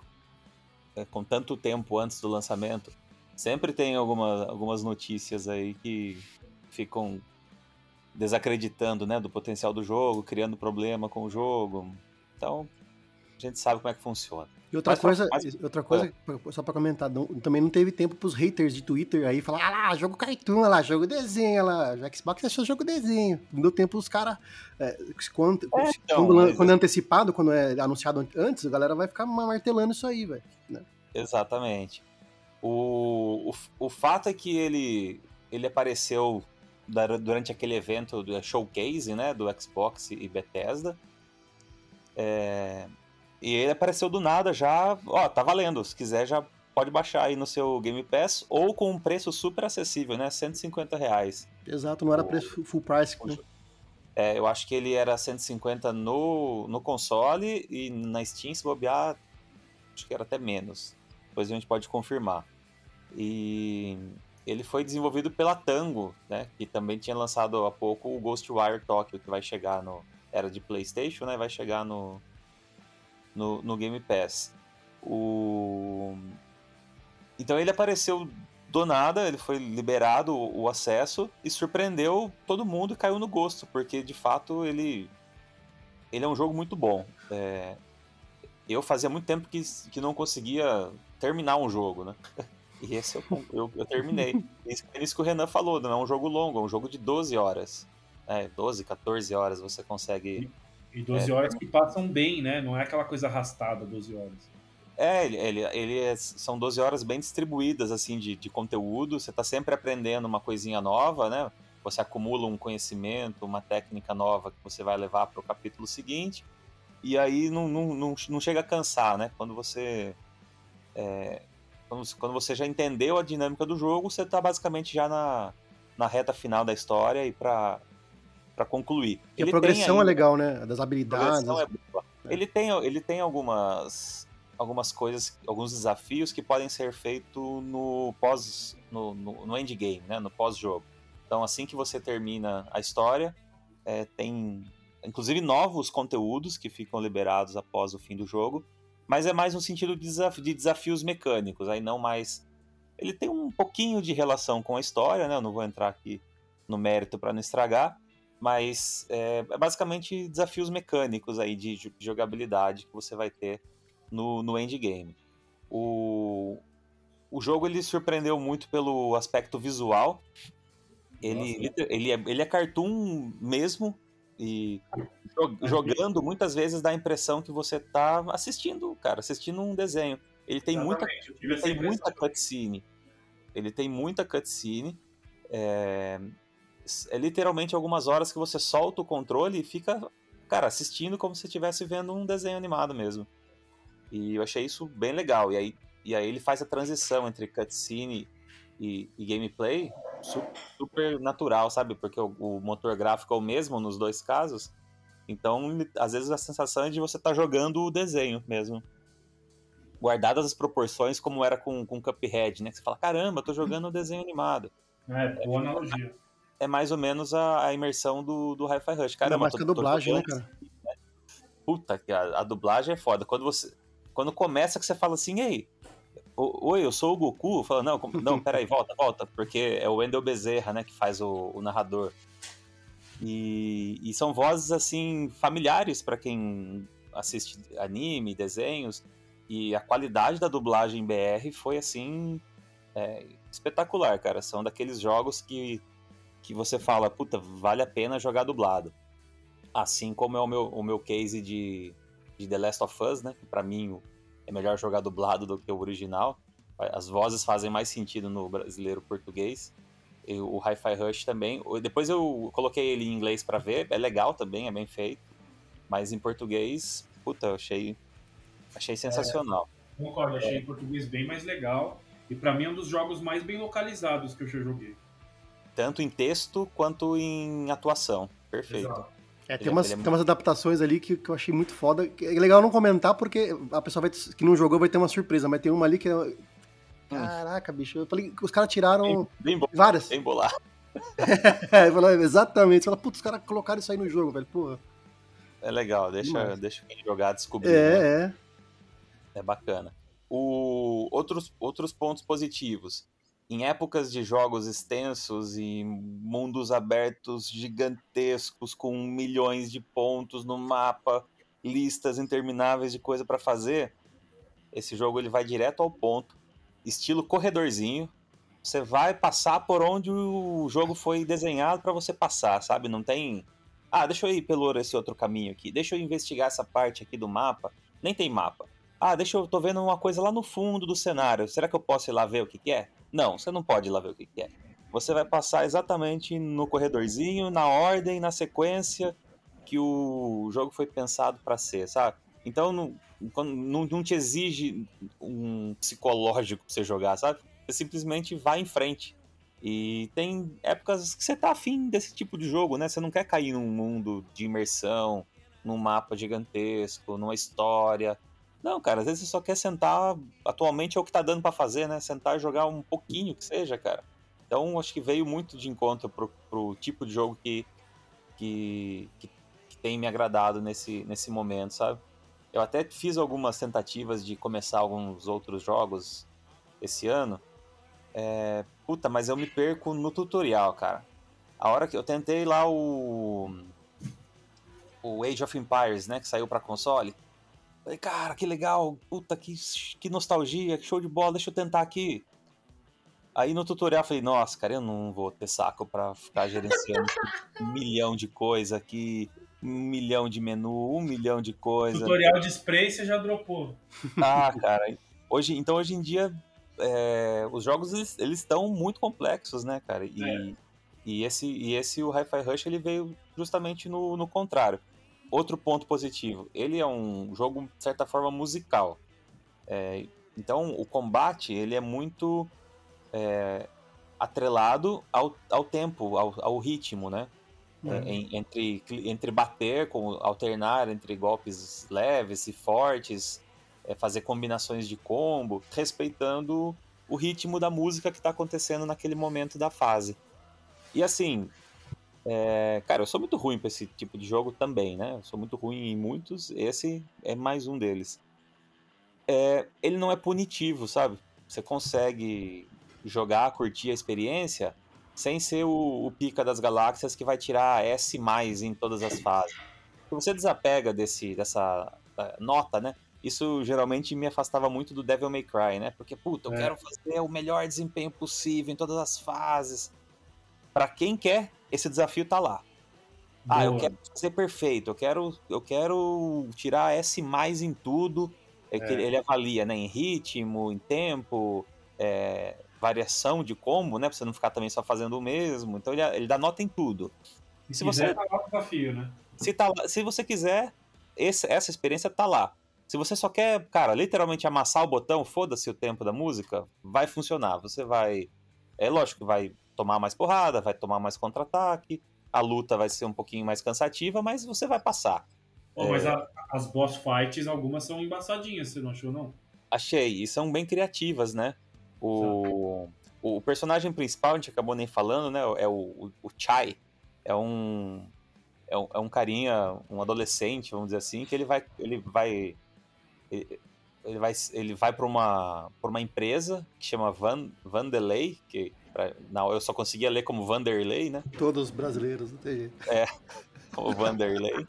[SPEAKER 3] com tanto tempo antes do lançamento, sempre tem alguma, algumas notícias aí que ficam desacreditando, né, do potencial do jogo, criando problema com o jogo. Então, a gente sabe como é que funciona.
[SPEAKER 4] E outra
[SPEAKER 3] Mas
[SPEAKER 4] coisa,
[SPEAKER 3] mas-
[SPEAKER 4] outra coisa só pra comentar, não- também não teve tempo pros haters de Twitter aí falar, ah lá, jogo cartoon, lá, jogo desenho, lá, Xbox achou jogo desenho. Não deu tempo os caras. quando,
[SPEAKER 3] É, então,
[SPEAKER 4] quando, lan-
[SPEAKER 3] mas-
[SPEAKER 4] quando é antecipado, quando é anunciado an- antes, a galera vai ficar martelando isso aí, velho.
[SPEAKER 3] Exatamente. O, o, o fato é que ele, ele apareceu durante aquele evento do showcase, né, do Xbox e Bethesda. É, e ele apareceu do nada já, ó, tá valendo, se quiser já pode baixar aí no seu Game Pass ou com um preço super acessível, né, 150 reais.
[SPEAKER 4] Exato, não era
[SPEAKER 3] O-
[SPEAKER 4] preço full price. né?
[SPEAKER 3] É, eu acho que ele era 150 no, no console e na Steam, se bobear, acho que era até menos. Depois a gente pode confirmar. E ele foi desenvolvido pela Tango, né? Que também tinha lançado há pouco o Ghostwire Tokyo, que vai chegar no. Era de PlayStation, né? Vai chegar no. No, no Game Pass. O. Então ele apareceu do nada, ele foi liberado o, acesso e surpreendeu todo mundo e caiu no gosto, porque de fato ele. Ele é um jogo muito bom. É, eu fazia muito tempo que, que não conseguia terminar um jogo, né? E esse eu, eu, eu terminei. Isso, é isso que o Renan falou, não é um jogo longo, é um jogo de 12 horas. É, 12, 14 horas você consegue.
[SPEAKER 2] E 12
[SPEAKER 3] É.
[SPEAKER 2] horas que passam bem, né? Não é aquela coisa arrastada, 12 horas.
[SPEAKER 3] É, ele, ele, ele é- são 12 horas bem distribuídas, assim, de, de conteúdo. Você tá sempre aprendendo uma coisinha nova, né? Você acumula um conhecimento, uma técnica nova que você vai levar para o capítulo seguinte. E aí não, não, não, não chega a cansar, né? Quando você. é, quando, quando você já entendeu a dinâmica do jogo, você tá basicamente já na, na reta final da história e para para concluir.
[SPEAKER 4] E
[SPEAKER 3] Ele
[SPEAKER 4] a progressão é legal, né? Das
[SPEAKER 3] a
[SPEAKER 4] habilidades.
[SPEAKER 3] progressão é boa. Ele tem, ele tem algumas, algumas coisas, alguns desafios que podem ser feitos no pós, no, no, no endgame, né? No pós-jogo. Então, assim que você termina a história, é, tem inclusive novos conteúdos que ficam liberados após o fim do jogo, mas é mais no sentido de, desaf- de desafios mecânicos, aí não mais. Ele tem um pouquinho de relação com a história, né? Eu não vou entrar aqui no mérito para não estragar, mas é, é basicamente desafios mecânicos aí de jo- jogabilidade que você vai ter no, no endgame. O, o jogo ele surpreendeu muito pelo aspecto visual. Ele, liter- ele, é, ele é cartoon mesmo e jo- jogando muitas vezes dá a impressão que você tá assistindo, cara, assistindo um desenho. Ele tem muita
[SPEAKER 2] Exatamente,
[SPEAKER 3] ele tem muita cutscene. Ele tem muita cutscene. É... é literalmente algumas horas que você solta o controle e fica, cara, assistindo como se estivesse vendo um desenho animado mesmo. E eu achei isso bem legal. E aí, e aí ele faz a transição entre cutscene e, e gameplay su- super natural, sabe? Porque o, o motor gráfico é o mesmo nos dois casos. Então, às vezes a sensação é de você estar jogando o desenho mesmo guardadas as proporções como era com, Cuphead, né? Que você fala, caramba, tô jogando um desenho animado.
[SPEAKER 2] É, boa analogia.
[SPEAKER 3] É mais ou menos a, a imersão do, do Hi-Fi Rush.
[SPEAKER 4] Mais
[SPEAKER 3] tô-
[SPEAKER 4] que a dublagem, né, cara?
[SPEAKER 3] Puta, que a, a dublagem é foda. Quando você. Quando começa que você fala assim, ei, oi, eu sou o Goku, fala, não, não, peraí, volta, volta, porque é o Wendel Bezerra, né, que faz o, o narrador. E, e são vozes, assim, familiares pra quem assiste anime, desenhos, e a qualidade da dublagem em BR foi, assim, é, espetacular, cara. São daqueles jogos que, que você fala, puta, vale a pena jogar dublado. Assim como é o meu, o meu case de, de The Last of Us, né? Que pra mim é melhor jogar dublado do que o original. As vozes fazem mais sentido no brasileiro português. E o Hi-Fi Rush também. Depois eu coloquei ele em inglês pra ver. É legal também, é bem feito. Mas em português, puta, eu achei, achei sensacional.
[SPEAKER 2] Concordo, achei em português bem mais legal. E pra mim é um dos jogos mais bem localizados que eu já joguei.
[SPEAKER 3] Tanto em texto quanto em atuação. Perfeito.
[SPEAKER 2] Exato.
[SPEAKER 4] É, tem
[SPEAKER 3] é-
[SPEAKER 4] umas,
[SPEAKER 3] é
[SPEAKER 4] tem umas adaptações ali que, que eu achei muito foda. É legal não comentar porque a pessoa vai, que não jogou vai ter uma surpresa, mas tem uma ali que é. Caraca, bicho. Eu falei que os caras tiraram
[SPEAKER 3] Bem, bom,
[SPEAKER 4] várias.
[SPEAKER 3] bem bolado.
[SPEAKER 4] É, falei, exatamente. Você fala, putz, os caras colocaram isso aí no jogo, velho. Porra.
[SPEAKER 3] É legal, deixa, deixa quem jogar descobrir. né?
[SPEAKER 4] É, é.
[SPEAKER 3] É bacana. O, outros, outros pontos positivos. Em épocas de jogos extensos e mundos abertos gigantescos com milhões de pontos no mapa, listas intermináveis de coisa para fazer, esse jogo ele vai direto ao ponto, estilo corredorzinho. Você vai passar por onde o jogo foi desenhado para você passar, sabe? Não tem ah, deixa eu ir pelo esse outro caminho aqui. Deixa eu investigar essa parte aqui do mapa. Nem tem mapa. Ah, deixa eu. tô vendo uma coisa lá no fundo do cenário. Será que eu posso ir lá ver o que, que é? Não, você não pode ir lá ver o que, que é. Você vai passar exatamente no corredorzinho, na ordem, na sequência que o jogo foi pensado para ser, sabe? Então não, não, não te exige um psicológico pra você jogar, sabe? Você simplesmente vai em frente. E tem épocas que você tá afim desse tipo de jogo, né? Você não quer cair num mundo de imersão, num mapa gigantesco, numa história. Não, cara, às vezes você só quer sentar. Atualmente é o que tá dando para fazer, né? Sentar e jogar um pouquinho que seja, cara. Então acho que veio muito de encontro pro, pro tipo de jogo que, que, que, que tem me agradado nesse, nesse momento, sabe? Eu até fiz algumas tentativas de começar alguns outros jogos esse ano. É, puta, mas eu me perco no tutorial, cara. A hora que eu tentei lá o. O Age of Empires, né? Que saiu pra console. Falei, cara, que legal. Puta, que, que nostalgia, que show de bola. Deixa eu tentar aqui. Aí no tutorial eu falei, nossa, cara, eu não vou ter saco pra ficar gerenciando um milhão de coisa aqui, um milhão de menu, um milhão de coisa.
[SPEAKER 2] Tutorial de spray você já dropou.
[SPEAKER 3] Ah, cara. Hoje, então hoje em dia é, os jogos eles, eles estão muito complexos, né, cara? E, é. e esse e esse o Hi-Fi Rush ele veio justamente no, no contrário. Outro ponto positivo, ele é um jogo de certa forma musical. É, então o combate ele é muito é, atrelado ao, ao tempo, ao, ao ritmo, né? É, em, entre, entre bater, com, alternar entre golpes leves e fortes, é, fazer combinações de combo, respeitando o ritmo da música que está acontecendo naquele momento da fase. E assim, é, cara, eu sou muito ruim para esse tipo de jogo também, né? Eu sou muito ruim em muitos, esse é mais um deles. É, ele não é punitivo, sabe? Você consegue jogar, curtir a experiência sem ser o, o pica das galáxias que vai tirar S mais em todas as fases. Se você desapega desse, dessa eh, nota, né? isso geralmente me afastava muito do Devil May Cry, né? Porque, puta, eu é. quero fazer o melhor desempenho possível em todas as fases. Para quem quer, esse desafio tá lá. Boa. Ah, eu quero ser perfeito, eu quero, eu quero tirar S mais em tudo. É. Que ele avalia, né? Em ritmo, em tempo, é, variação de combo, né? Pra você não ficar também só fazendo o mesmo. Então ele, ele dá nota em tudo.
[SPEAKER 2] E se você tá lá o desafio, né?
[SPEAKER 3] Se, tá, se você quiser, esse, essa experiência tá lá. Se você só quer, cara, literalmente amassar o botão, foda-se o tempo da música, vai funcionar. Você vai. É lógico que vai tomar mais porrada, vai tomar mais contra-ataque, a luta vai ser um pouquinho mais cansativa, mas você vai passar.
[SPEAKER 2] Oh, é... Mas a, as boss fights, algumas são embaçadinhas, você não achou, não?
[SPEAKER 3] Achei, e são bem criativas, né? O, o personagem principal, a gente acabou nem falando, né? É o, o, o Chai. É um, é um, é um carinha, um adolescente, vamos dizer assim, que ele vai, ele vai ele vai, ele vai para uma, uma empresa que chama Van, Vanderlei, que pra, não, eu só conseguia ler como Vanderlei, né?
[SPEAKER 4] Todos brasileiros, não tem jeito.
[SPEAKER 3] É, como Vanderlei.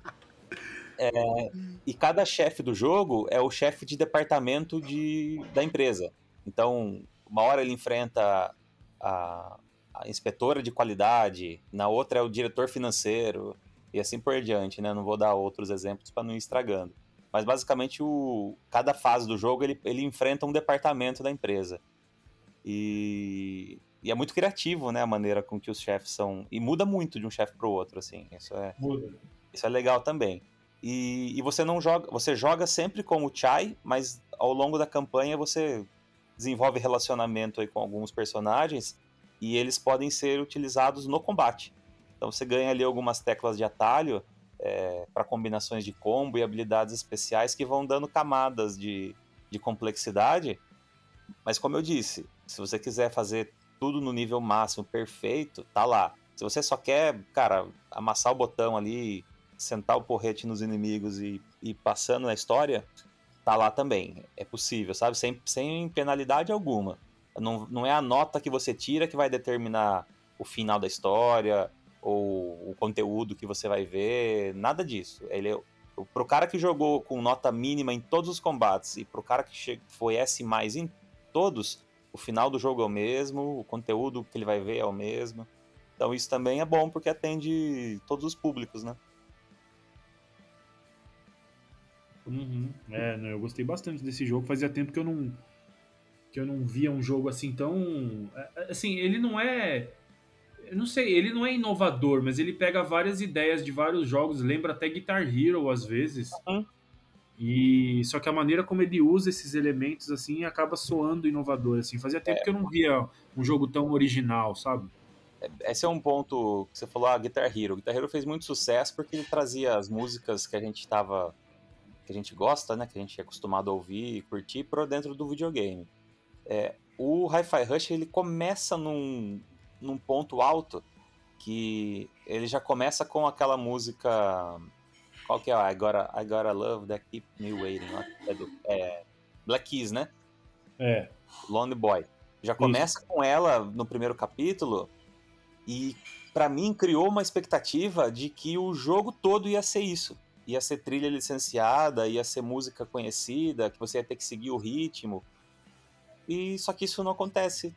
[SPEAKER 3] É, e cada chefe do jogo é o chefe de departamento de, da empresa. Então, uma hora ele enfrenta a, a inspetora de qualidade, na outra é o diretor financeiro, e assim por diante, né? Não vou dar outros exemplos para não ir estragando. Mas basicamente o, cada fase do jogo ele, ele enfrenta um departamento da empresa. E, e é muito criativo, né, a maneira com que os chefes são. E muda muito de um chefe para o outro, assim. Isso é,
[SPEAKER 2] muda.
[SPEAKER 3] isso é legal também. E, e você não joga. Você joga sempre com o Chai, mas ao longo da campanha você desenvolve relacionamento aí com alguns personagens e eles podem ser utilizados no combate. Então você ganha ali algumas teclas de atalho é, para combinações de combo e habilidades especiais que vão dando camadas de, de complexidade. Mas como eu disse, se você quiser fazer tudo no nível máximo perfeito, tá lá. Se você só quer, cara, amassar o botão ali, sentar o porrete nos inimigos e ir passando na história, tá lá também. É possível, sabe? Sem, sem penalidade alguma. Não, não é a nota que você tira que vai determinar o final da história ou o conteúdo que você vai ver, nada disso. Ele é, pro cara que jogou com nota mínima em todos os combates e pro cara que foi S mais em todos, o final do jogo é o mesmo, o conteúdo que ele vai ver é o mesmo. Então isso também é bom porque atende todos os públicos, né?
[SPEAKER 2] Uhum. É, eu gostei bastante desse jogo. Fazia tempo que eu não que eu não via um jogo assim tão é, é, assim, ele não é eu não sei, ele não é inovador, mas ele pega várias ideias de vários jogos, lembra até Guitar Hero às vezes.
[SPEAKER 3] Uhum.
[SPEAKER 2] E só que a maneira como ele usa esses elementos assim acaba soando inovador assim. Fazia tempo é. que eu não via um jogo tão original, sabe?
[SPEAKER 3] esse é um ponto que você falou, a ah, Guitar Hero. Guitar Hero fez muito sucesso porque ele trazia as músicas que a gente estava que a gente gosta, né, que a gente é acostumado a ouvir e curtir para dentro do videogame. É, o Hi-Fi Rush ele começa num, num ponto alto que ele já começa com aquela música qual que é? I gotta, I gotta love that keep me waiting. É, do, é Black Keys, né?
[SPEAKER 2] É.
[SPEAKER 3] Lonely Boy. Já começa Isso. com ela no primeiro capítulo e para mim criou uma expectativa de que o jogo todo ia ser isso. Ia ser trilha licenciada, ia ser música conhecida, que você ia ter que seguir o ritmo. E só que isso não acontece.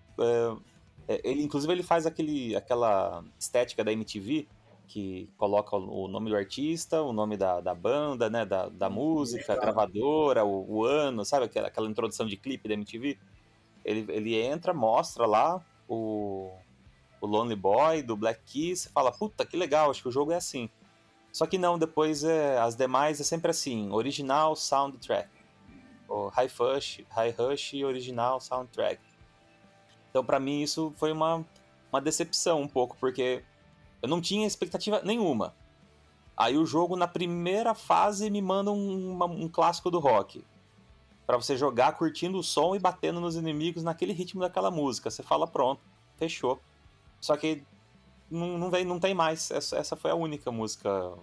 [SPEAKER 3] É, é ele, inclusive ele faz aquele, aquela estética da MTV que coloca o nome do artista, o nome da, da banda, né, da, da música, a gravadora, o, o, ano, sabe aquela, aquela introdução de clipe da MTV? Ele, ele entra, mostra lá o, o Lonely Boy, do Black você fala, puta, que legal, acho que o jogo é assim. Só que não, depois é, as demais é sempre assim, original soundtrack. O High Rush, High Rush original soundtrack. Então para mim isso foi uma, uma decepção um pouco, porque eu não tinha expectativa nenhuma. Aí o jogo na primeira fase me manda um, uma, um clássico do rock. para você jogar curtindo o som e batendo nos inimigos naquele ritmo daquela música. Você fala, pronto, fechou. Só que não, não, vem, não tem mais. Essa, essa foi a única música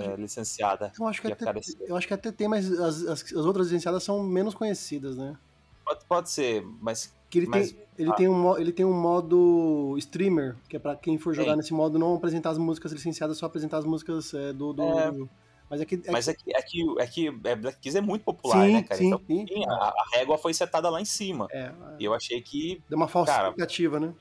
[SPEAKER 3] é, licenciada.
[SPEAKER 4] Eu acho, que até, eu acho que até tem, mas as, as, as, outras licenciadas são menos conhecidas, né?
[SPEAKER 3] Pode, pode ser, mas.
[SPEAKER 4] Que ele,
[SPEAKER 3] mas,
[SPEAKER 4] tem, ele, ah. tem um, ele tem um modo streamer, que é pra quem for jogar Sim. nesse modo não apresentar as músicas licenciadas, só apresentar as músicas é, do, do, é. do.
[SPEAKER 3] Mas é que. É mas é que, é que, é que é, Black Keys é muito popular, sim, né, cara?
[SPEAKER 4] Sim,
[SPEAKER 3] então,
[SPEAKER 4] sim.
[SPEAKER 3] A, a, régua foi setada lá em cima.
[SPEAKER 4] É,
[SPEAKER 3] e eu achei que.
[SPEAKER 4] Deu uma falsa cara, expectativa, né?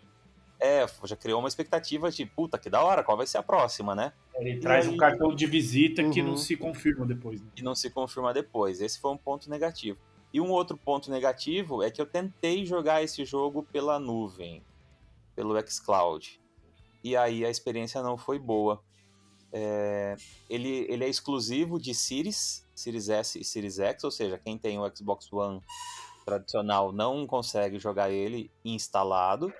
[SPEAKER 3] É, já criou uma expectativa de, puta, que da hora, qual vai ser a próxima, né?
[SPEAKER 2] Ele e traz aí... um cartão de visita uhum. que não se confirma depois. Né?
[SPEAKER 3] Que não se confirma depois. Esse foi um ponto negativo. E um outro ponto negativo é que eu tentei jogar esse jogo pela nuvem, pelo xCloud. E aí a experiência não foi boa. É... ele, ele é exclusivo de Series, Series S e Series X, ou seja, quem tem o Xbox One tradicional não consegue jogar ele instalado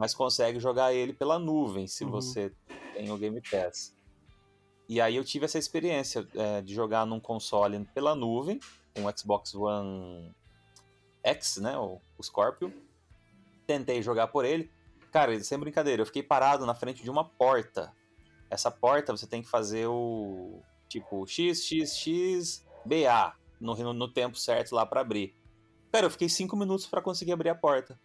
[SPEAKER 3] mas consegue jogar ele pela nuvem se uhum. você tem o Game Pass. E aí eu tive essa experiência é, de jogar num console pela nuvem, com o Xbox One X, né, o, o Scorpio. Tentei jogar por ele. Cara, sem brincadeira, eu fiquei parado na frente de uma porta. Essa porta você tem que fazer o tipo XXXBA no, no, no tempo certo lá para abrir. Cara, eu fiquei cinco minutos para conseguir abrir a porta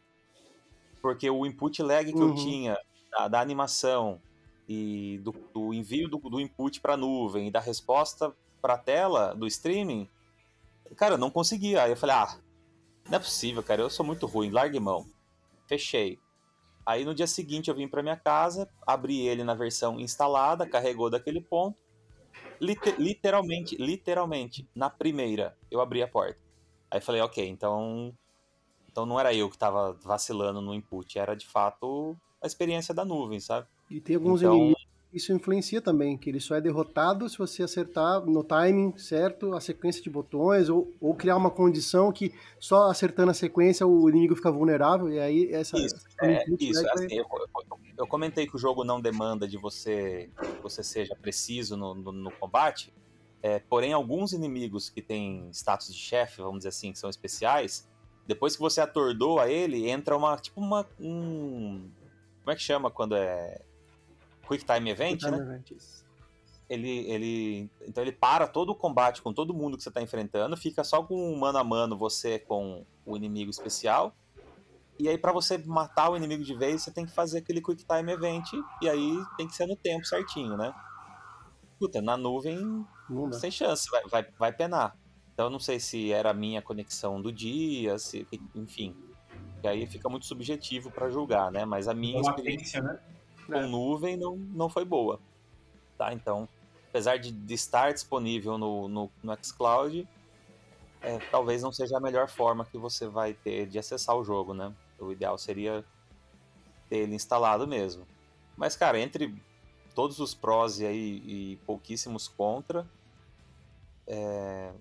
[SPEAKER 3] porque o input lag que uhum. eu tinha da, da, animação e do, do envio do, do input para a nuvem e da resposta para a tela do streaming, cara, eu não conseguia. Aí eu falei, ah, não é possível, cara, eu sou muito ruim, largue mão. Fechei. Aí no dia seguinte eu vim para minha casa, abri ele na versão instalada, carregou daquele ponto. Liter literalmente, literalmente, na primeira, eu abri a porta. Aí falei, ok, então então não era eu que estava vacilando no input, era de fato a experiência da nuvem, sabe?
[SPEAKER 4] E tem alguns então... inimigos isso influencia também, que ele só é derrotado se você acertar no timing certo a sequência de botões, ou, ou criar uma condição que só acertando a sequência o inimigo fica vulnerável, e aí essa...
[SPEAKER 3] Isso, é, isso assim, eu, eu, comentei que o jogo não demanda de você que você seja preciso no, no, no combate, é, porém alguns inimigos que têm status de chefe, vamos dizer assim, que são especiais, depois que você atordoa ele, entra uma. Tipo uma. Um, como é que chama quando é. Quick Time Event, Quick time né? Event, ele, ele. Então ele para todo o combate com todo mundo que você está enfrentando, fica só com um mano a mano você com o inimigo especial. E aí, para você matar o inimigo de vez, você tem que fazer aquele Quick Time Event. E aí tem que ser no tempo certinho, né? Puta, na nuvem, sem chance, vai, vai, vai penar. Então, eu não sei se era a minha conexão do dia, se, enfim. E aí fica muito subjetivo para julgar, né? Mas a minha experiência né? Com é. nuvem não, não foi boa. Tá? Então, apesar de, de estar disponível no, no, no xCloud, é, talvez não seja a melhor forma que você vai ter de acessar o jogo, né? O ideal seria ter ele instalado mesmo. Mas, cara, entre todos os prós e, aí, e pouquíssimos contra, é...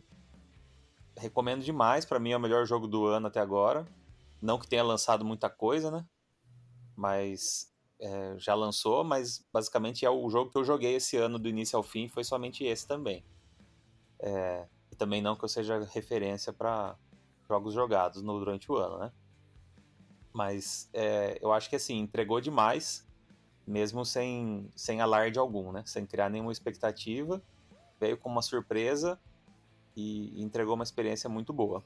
[SPEAKER 3] recomendo demais. Para mim é o melhor jogo do ano até agora. Não que tenha lançado muita coisa, né? Mas é, já lançou, mas basicamente é o jogo que eu joguei esse ano do início ao fim, foi somente esse também. É, e também não que eu seja referência para jogos jogados no, durante o ano, né? Mas é, eu acho que assim, entregou demais, mesmo sem, sem alarde algum, né? Sem criar nenhuma expectativa. Veio com uma surpresa e entregou uma experiência muito boa.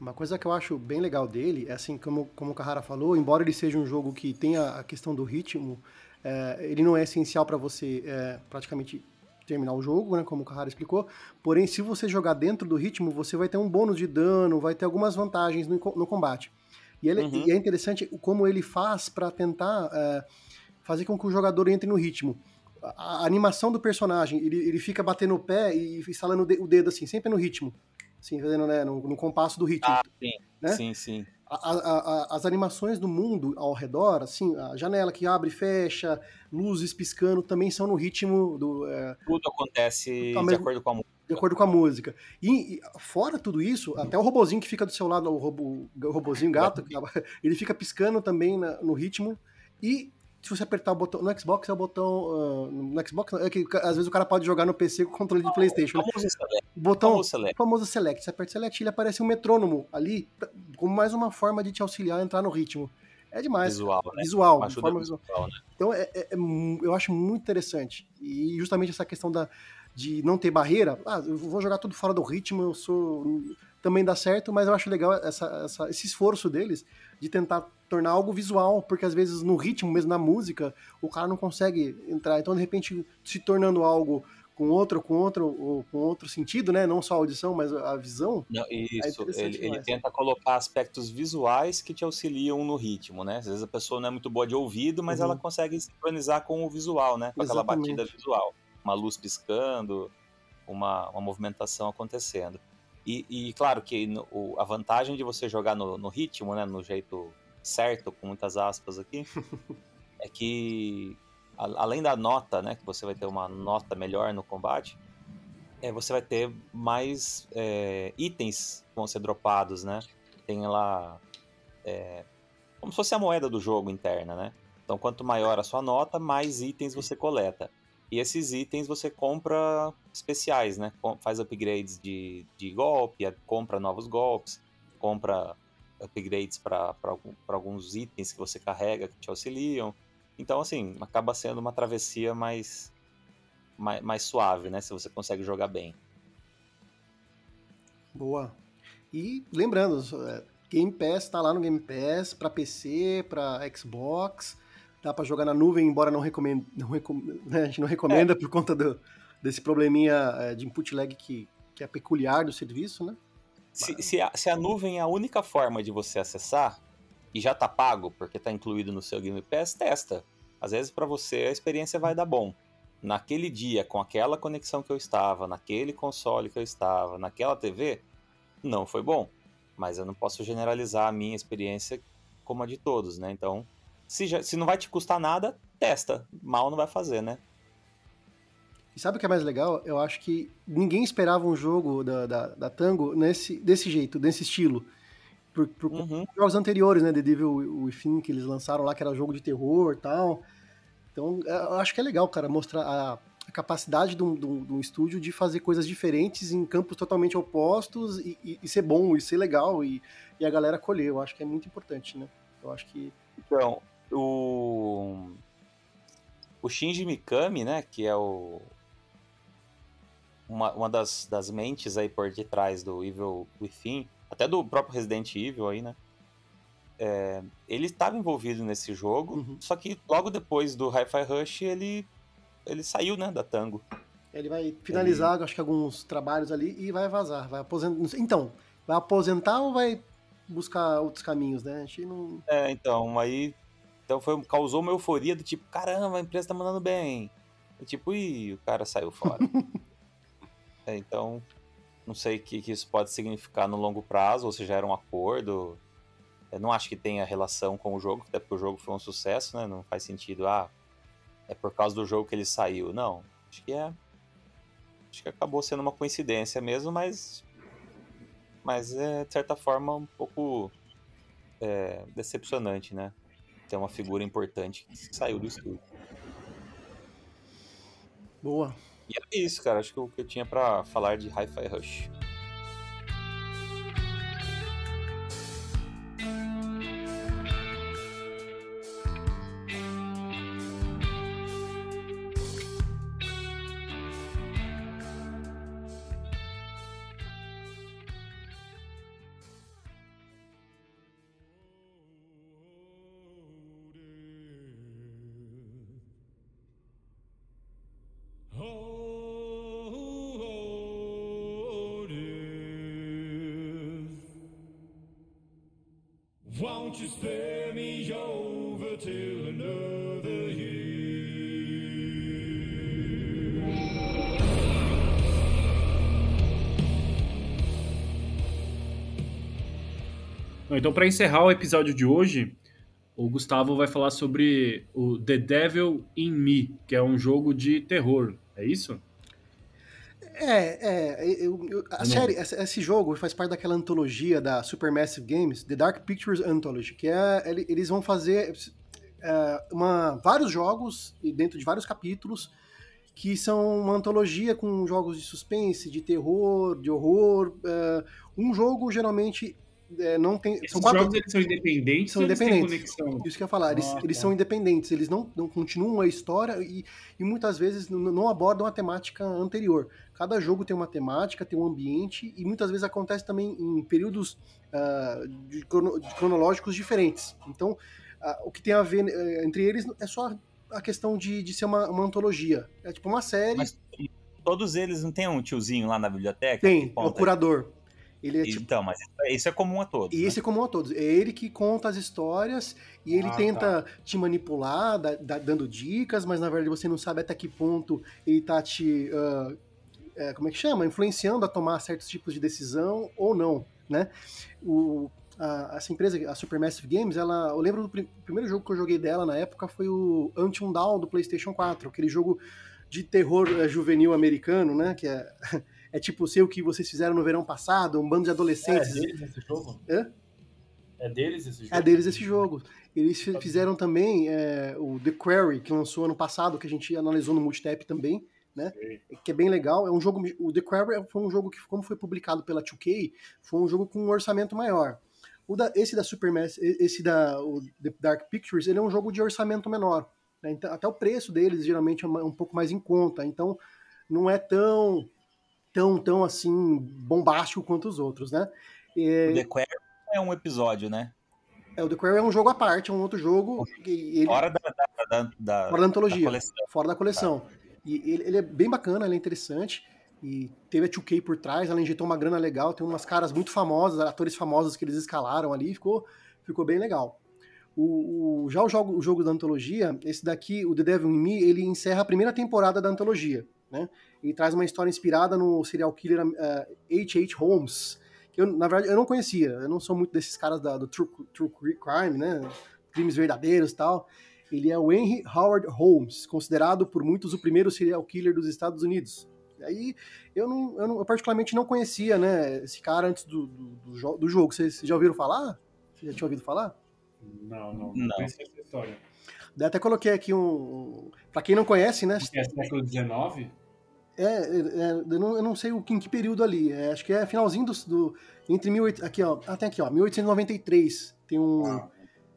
[SPEAKER 4] Uma coisa que eu acho bem legal dele é assim, como, como o Carrara falou, embora ele seja um jogo que tenha a questão do ritmo, é, ele não é essencial para você é, praticamente terminar o jogo, né, como o Carrara explicou. Porém, se você jogar dentro do ritmo, você vai ter um bônus de dano, vai ter algumas vantagens no, no combate. E, ele, uhum. e, é interessante como ele faz para tentar é, fazer com que o jogador entre no ritmo. A, a animação do personagem, ele, ele fica batendo o pé e instalando o dedo assim, sempre no ritmo. Assim, fazendo, né, no, no compasso do ritmo.
[SPEAKER 3] Ah, sim. Né? Sim, sim.
[SPEAKER 4] A, a, as animações do mundo ao redor, assim, a janela que abre e fecha, luzes piscando, também são no ritmo do. É...
[SPEAKER 3] Tudo acontece de acordo com a música
[SPEAKER 4] de acordo com a música. E, e, fora tudo isso, até o robozinho que fica do seu lado, o, robo, o robozinho gato, ele fica piscando também na, no ritmo. E se você apertar o botão. No Xbox é o botão. Uh, no Xbox é que às vezes o cara pode jogar no PC com controle de PlayStation. Né?
[SPEAKER 3] Famoso select.
[SPEAKER 4] Botão, famoso select. famoso select. Você aperta select ele aparece um metrônomo ali, como mais uma forma de te auxiliar a entrar no ritmo. É demais.
[SPEAKER 3] Visual,
[SPEAKER 4] né? Visual. Forma visual. visual né? Então é, é, é, eu acho muito interessante. E justamente essa questão da, de não ter barreira, ah, eu vou jogar tudo fora do ritmo, eu sou. Também dá certo, mas eu acho legal essa, essa, esse esforço deles de tentar tornar algo visual, porque às vezes no ritmo, mesmo na música, o cara não consegue entrar. Então, de repente, se tornando algo com outro, com outro, ou com outro sentido, né? Não só a audição, mas a visão.
[SPEAKER 3] Não, isso, é ele, ele, tenta colocar aspectos visuais que te auxiliam no ritmo, né? Às vezes a pessoa não é muito boa de ouvido, mas uhum. ela consegue sincronizar com o visual, né? Com Exatamente. aquela batida visual uma luz piscando, uma, uma movimentação acontecendo. E, e claro que no, o, a vantagem de você jogar no, no, ritmo, né, no jeito certo, com muitas aspas aqui, é que a, além da nota, né, que você vai ter uma nota melhor no combate, é, você vai ter mais é, itens que vão ser dropados, né? Tem lá é, como se fosse a moeda do jogo interna, né? Então, quanto maior a sua nota, mais itens você coleta. E esses itens você compra especiais, né? Faz upgrades de, de golpe, compra novos golpes, compra upgrades para alguns itens que você carrega que te auxiliam. Então, assim, acaba sendo uma travessia mais, mais, mais suave, né? Se você consegue jogar bem.
[SPEAKER 4] Boa. E lembrando, é, Game Pass tá lá no Game Pass para PC, para Xbox dá para jogar na nuvem, embora não recomenda, não recomenda né, a gente não recomenda é. por conta do, desse probleminha é, de input lag que, que é peculiar do serviço, né?
[SPEAKER 3] Se, se, a, se a nuvem é a única forma de você acessar e já tá pago porque tá incluído no seu Game Pass, testa. Às vezes para você a experiência vai dar bom. Naquele dia, com aquela conexão que eu estava, naquele console que eu estava, naquela TV, não foi bom. Mas eu não posso generalizar a minha experiência como a de todos, né? Então, se, já, se não vai te custar nada, testa. Mal não vai fazer, né?
[SPEAKER 4] E sabe o que é mais legal? Eu acho que ninguém esperava um jogo da, da, da Tango nesse, desse jeito, desse estilo. Por, por uhum. jogos anteriores, né? The Devil Within, que eles lançaram lá, que era jogo de terror e tal. Então, é, eu acho que é legal, cara, mostrar a, a capacidade de um, de, um, de um, estúdio de fazer coisas diferentes em campos totalmente opostos e, e, e ser bom, e ser legal, e, e, a galera colher. Eu acho que é muito importante, né? Eu acho que.
[SPEAKER 3] Então, o o Shinji Mikami, né, que é o uma, uma das, das mentes aí por detrás do Evil Within, até do próprio Resident Evil aí, né? é, ele estava envolvido nesse jogo,
[SPEAKER 4] Uhum.
[SPEAKER 3] só que logo depois do Hi-Fi Rush ele, ele saiu, né, da Tango.
[SPEAKER 4] Ele vai finalizar, acho que alguns trabalhos ali e vai vazar. Vai aposentar. Então, vai aposentar ou vai buscar outros caminhos, né? A gente não.
[SPEAKER 3] É, então, aí então foi, causou uma euforia do tipo, caramba, a empresa tá mandando bem. E tipo, ih, o cara saiu fora. É, então, não sei o que, que isso pode significar no longo prazo, ou se já era um acordo. Eu não acho que tenha relação com o jogo, até porque o jogo foi um sucesso, né? Não faz sentido, ah, é por causa do jogo que ele saiu. Não, acho que é. Acho que acabou sendo uma coincidência mesmo, mas. Mas é, de certa forma, um pouco é, decepcionante, né? Ter uma figura importante que saiu do estúdio.
[SPEAKER 4] Boa.
[SPEAKER 3] E era isso, cara. Acho que o que eu tinha pra falar de Hi-Fi Rush.
[SPEAKER 5] Won't you spare me over till another year?
[SPEAKER 2] Então, para encerrar o episódio de hoje, o Gustavo vai falar sobre o The Devil in Me, que é um jogo de terror. É isso?
[SPEAKER 4] É, é. eu- eu- a
[SPEAKER 2] Não.
[SPEAKER 4] série, esse, jogo faz parte daquela antologia da Supermassive Games, The Dark Pictures Anthology, que é. ele- Eles vão fazer é, uma, vários jogos e dentro de vários capítulos que são uma antologia com jogos de suspense, de terror, de horror. é, um jogo geralmente é, não tem.
[SPEAKER 2] Esses
[SPEAKER 4] são quatro,
[SPEAKER 2] jogos eles são independentes
[SPEAKER 4] São
[SPEAKER 2] ou eles têm
[SPEAKER 4] independentes.
[SPEAKER 2] conexão?
[SPEAKER 4] Isso que eu ia falar, eles,
[SPEAKER 2] Ah,
[SPEAKER 4] eles
[SPEAKER 2] tá.
[SPEAKER 4] são independentes, eles não, não continuam a história e, e muitas vezes não abordam a temática anterior. Cada jogo tem uma temática, tem um ambiente e muitas vezes acontece também em períodos ah, de crono- de cronológicos diferentes. Então, ah, o que tem a ver eh, entre eles é só a questão de, de ser uma, uma antologia. É tipo uma série,
[SPEAKER 3] Mas todos eles não tem um tiozinho lá na biblioteca?
[SPEAKER 4] tem, é o curador. Ele é tipo
[SPEAKER 3] Então, mas isso é- isso é comum a todos.
[SPEAKER 4] E
[SPEAKER 3] né?
[SPEAKER 4] é comum a todos. É ele que conta as histórias e ele
[SPEAKER 2] Ah,
[SPEAKER 4] tenta te manipular, da- da- dando dicas, mas na verdade você não sabe até que ponto ele tá te. ah, é, como é que chama? Influenciando a tomar certos tipos de decisão ou não, né? O, a- essa empresa, a Supermassive Games, ela, eu lembro do prim- primeiro jogo que eu joguei dela na época foi o Until Dawn do PlayStation 4, aquele jogo de terror eh, juvenil americano, né? Que é, é tipo sei o que vocês fizeram no verão passado, um bando de adolescentes.
[SPEAKER 2] deles esse jogo?
[SPEAKER 4] Hã?
[SPEAKER 2] É deles esse jogo?
[SPEAKER 4] É deles esse jogo. Eles fi- fizeram também é, o The Quarry, que lançou ano passado, que a gente analisou no Multitap também, né? Que é bem legal. É um jogo. O The Quarry foi um jogo que, como foi publicado pela 2K, foi um jogo com um orçamento maior. O da, esse da Supermass, esse da o The Dark Pictures, ele é um jogo de orçamento menor. né? Então, até o preço deles geralmente é um pouco mais em conta. Então, não é tão, tão, tão assim bombástico quanto os outros, né? É,
[SPEAKER 3] O The Quarry é um episódio, né?
[SPEAKER 4] é, o The Quarry é um jogo à parte, é um outro jogo. E ele,
[SPEAKER 3] Fora da, da, da, da-
[SPEAKER 4] fora da antologia,
[SPEAKER 3] da
[SPEAKER 4] fora da coleção. E ele, ele é bem bacana, ele é interessante. E teve a 2K por trás, ela injetou uma grana legal, tem umas caras muito famosas, atores famosos que eles escalaram ali, ficou, ficou bem legal. O, o- já o jogo, o jogo da antologia, esse daqui, o The Devil in Me, ele encerra a primeira temporada da antologia. Né? Ele traz uma história inspirada no serial killer H.H. Holmes, que eu, na verdade, eu não conhecia. Eu não sou muito desses caras da- do true, true crime, né? Crimes verdadeiros e tal. Ele é o Henry Howard Holmes, considerado por muitos o primeiro serial killer dos Estados Unidos. E aí, eu, não, eu, não- eu particularmente não conhecia, né, esse cara antes do, do, do jo- do jogo. Vocês já ouviram falar? Vocês já tinham ouvido falar?
[SPEAKER 2] Não, não. Não,
[SPEAKER 3] Não.
[SPEAKER 2] conhecia essa história.
[SPEAKER 4] Daí até coloquei aqui um. Pra quem não conhece, né?
[SPEAKER 2] É século XIX?
[SPEAKER 4] É, é, é, eu, não, eu não sei o que, em que período ali. é, acho que é finalzinho do. do entre 18, aqui, ó. Ah, tem aqui, ó. 1893. Tem um.
[SPEAKER 2] Ah,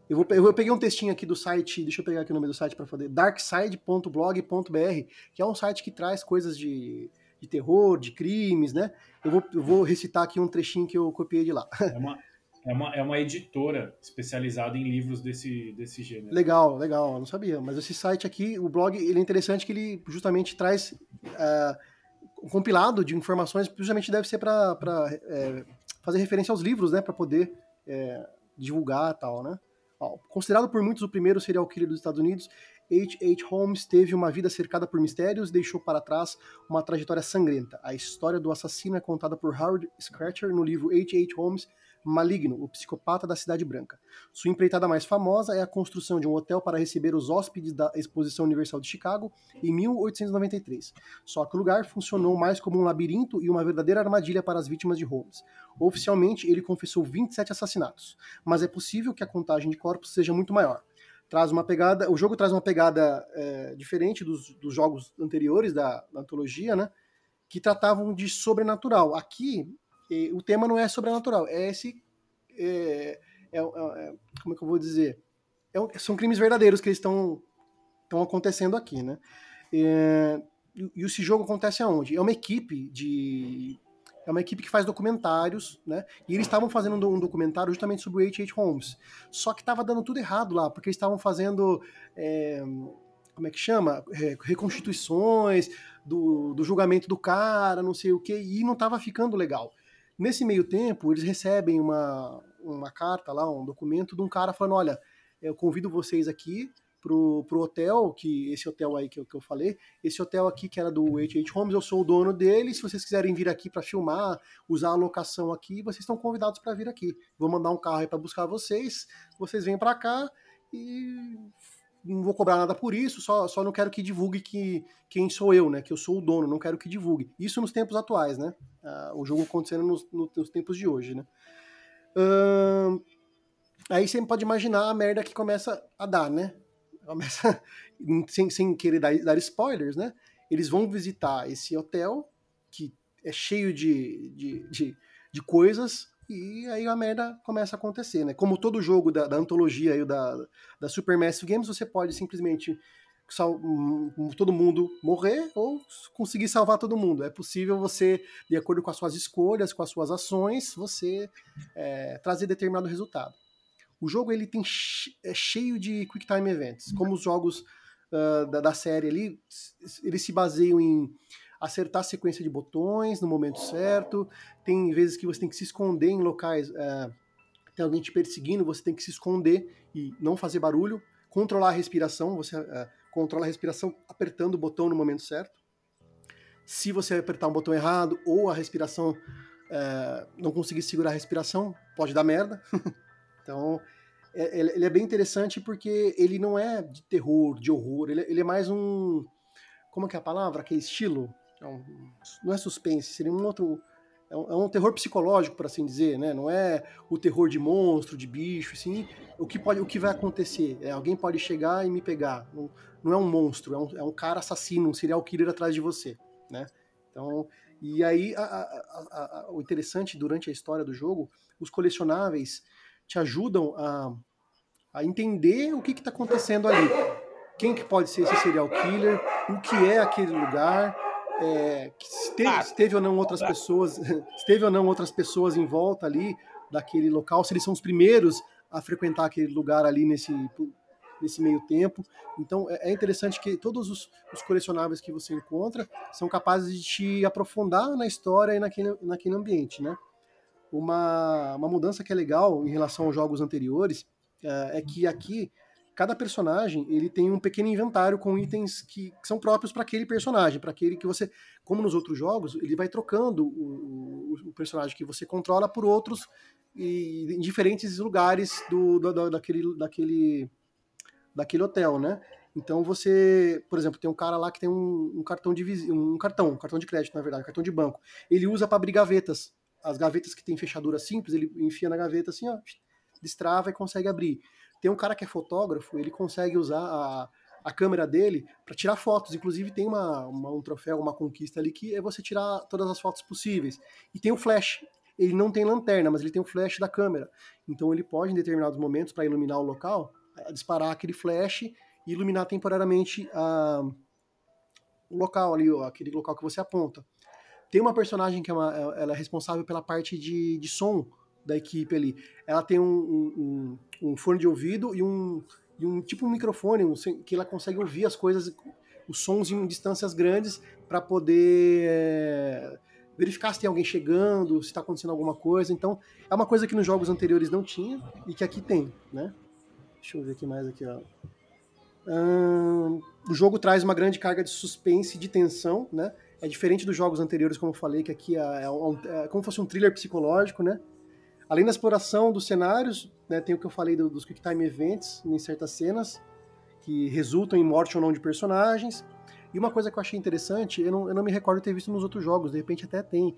[SPEAKER 4] Eu, vou, eu peguei um textinho aqui do site, deixa eu pegar aqui o nome do site para fazer, darkside.blog.br, que é um site que traz coisas de, de terror, de crimes, né? Eu vou, eu vou recitar aqui um trechinho que eu copiei de lá.
[SPEAKER 2] é, uma, É uma, é uma editora especializada em livros desse, desse gênero.
[SPEAKER 4] Legal, legal, eu não sabia. Mas esse site aqui, o blog, ele é interessante que ele justamente traz é, um compilado de informações, justamente deve ser para é, fazer referência aos livros, né, para poder é, divulgar e tal, né. Ó, considerado por muitos o primeiro serial killer dos Estados Unidos, H.H. Holmes teve uma vida cercada por mistérios e deixou para trás uma trajetória sangrenta. A história do assassino é contada por Howard Scratcher no livro H.H. Holmes Maligno, o psicopata da Cidade Branca. Sua empreitada mais famosa é a construção de um hotel para receber os hóspedes da Exposição Universal de Chicago em 1893. Só que o lugar funcionou mais como um labirinto e uma verdadeira armadilha para as vítimas de Holmes. Oficialmente, ele confessou 27 assassinatos, mas é possível que a contagem de corpos seja muito maior traz uma pegada. O jogo traz uma pegada é, diferente dos, dos, jogos anteriores da, da, antologia, né? Que tratavam de sobrenatural. Aqui, eh, o tema não é sobrenatural, é esse. É, é, é como é que eu vou dizer? É são crimes verdadeiros que estão estão acontecendo aqui, né? É, e esse jogo acontece aonde? É uma equipe de é uma equipe que faz documentários, né? E eles estavam fazendo um documentário justamente sobre o H.H. Holmes. Só que estava dando tudo errado lá, porque eles estavam fazendo. É, como é que chama? É, reconstituições do, do julgamento do cara, não sei o que, e não estava ficando legal. Nesse meio tempo, eles recebem uma, uma carta lá, um documento de um cara falando: olha, eu convido vocês aqui pro, pro hotel, que esse hotel aí que eu, que eu falei, esse hotel aqui que era do H.H. Holmes, eu sou o dono dele, se vocês quiserem vir aqui para filmar, usar a locação aqui, vocês estão convidados para vir aqui. Vou mandar um carro aí para buscar vocês, vocês vêm para cá e não vou cobrar nada por isso, só, só não quero que divulgue que quem sou eu, né? Que eu sou o dono, não quero que divulgue. Isso nos tempos atuais, né? Ah, o jogo acontecendo nos, nos, tempos de hoje, né? Hum, aí você pode imaginar a merda que começa a dar, né? começa, sem, sem querer dar, dar spoilers, né? Eles vão visitar esse hotel, que é cheio de, de, de, de coisas, e aí a merda começa a acontecer, né? Como todo jogo da, da antologia e da, da Supermassive Games, você pode simplesmente sal, todo mundo morrer ou conseguir salvar todo mundo. É possível você, de acordo com as suas escolhas, com as suas ações, você é, trazer determinado resultado. O jogo ele tem é cheio de quick time events, como os jogos uh, da, da, série ali, eles se baseiam em acertar a sequência de botões no momento certo. Tem vezes que você tem que se esconder em locais, uh, tem alguém te perseguindo, você tem que se esconder e não fazer barulho. Controlar a respiração, você uh, controla a respiração apertando o botão no momento certo. Se você apertar um botão errado ou a respiração não conseguir segurar a respiração, pode dar merda. Então, é, ele é bem interessante porque ele não é de terror, de horror, ele, ele é mais um. Como é que é a palavra? Que é estilo? É um, não é suspense, seria um outro. É um, é um, terror psicológico, por assim dizer, né? Não é o terror de monstro, de bicho, assim. O que, pode, o que vai acontecer? É, alguém pode chegar e me pegar. Não, não é um monstro, é um, é um cara assassino, um serial killer atrás de você, né? Então, e aí, a, a, a, o interessante durante a história do jogo, os colecionáveis te ajudam a, a entender o que está acontecendo ali. Quem que pode ser esse serial killer, o que é aquele lugar, é, se, teve, se teve ou não outras pessoas, se teve ou não outras pessoas em volta ali daquele local, se eles são os primeiros a frequentar aquele lugar ali nesse, nesse meio tempo. Então é, é interessante que todos os, os, colecionáveis que você encontra são capazes de te aprofundar na história e naquele, naquele ambiente, né? Uma, uma mudança que é legal em relação aos jogos anteriores é, é que aqui cada personagem ele tem um pequeno inventário com itens que, que são próprios para aquele personagem, para aquele que você, como nos outros jogos, ele vai trocando o, o, o personagem que você controla por outros e, em diferentes lugares do, do, daquele, daquele, daquele hotel, né? Então você, por exemplo, tem um cara lá que tem um, um cartão de um cartão, um cartão de crédito, na verdade, um cartão de banco. Ele usa para abrir gavetas as gavetas que tem fechadura simples, ele enfia na gaveta assim, ó, destrava e consegue abrir. Tem um cara que é fotógrafo, ele consegue usar a, a câmera dele para tirar fotos. Inclusive tem uma, uma, um troféu, uma conquista ali que é você tirar todas as fotos possíveis. E tem o flash. Ele não tem lanterna, mas ele tem o flash da câmera. Então ele pode, em determinados momentos, para iluminar o local, eh, disparar aquele flash e iluminar temporariamente a, o local ali, aquele local que você aponta. Tem uma personagem que é, uma, ela é responsável pela parte de, de som da equipe ali. Ela tem um, um, um- fone de ouvido e um, e um tipo um microfone um que ela consegue ouvir as coisas, os sons em distâncias grandes para poder é, verificar se tem alguém chegando, se está acontecendo alguma coisa. Então, é uma coisa que nos jogos anteriores não tinha e que aqui tem, né? Deixa eu ver aqui mais aqui, ó. Ahn, o jogo traz uma grande carga de suspense e de tensão, né? É diferente dos jogos anteriores, como eu falei, que aqui é, é um- é como se fosse um thriller psicológico, né? Além da exploração dos cenários, né, tem o que eu falei do- dos Quick Time Events em certas cenas, que resultam em morte ou não de personagens. E uma coisa que eu achei interessante, eu não, eu não me recordo ter visto nos outros jogos, de repente até tem,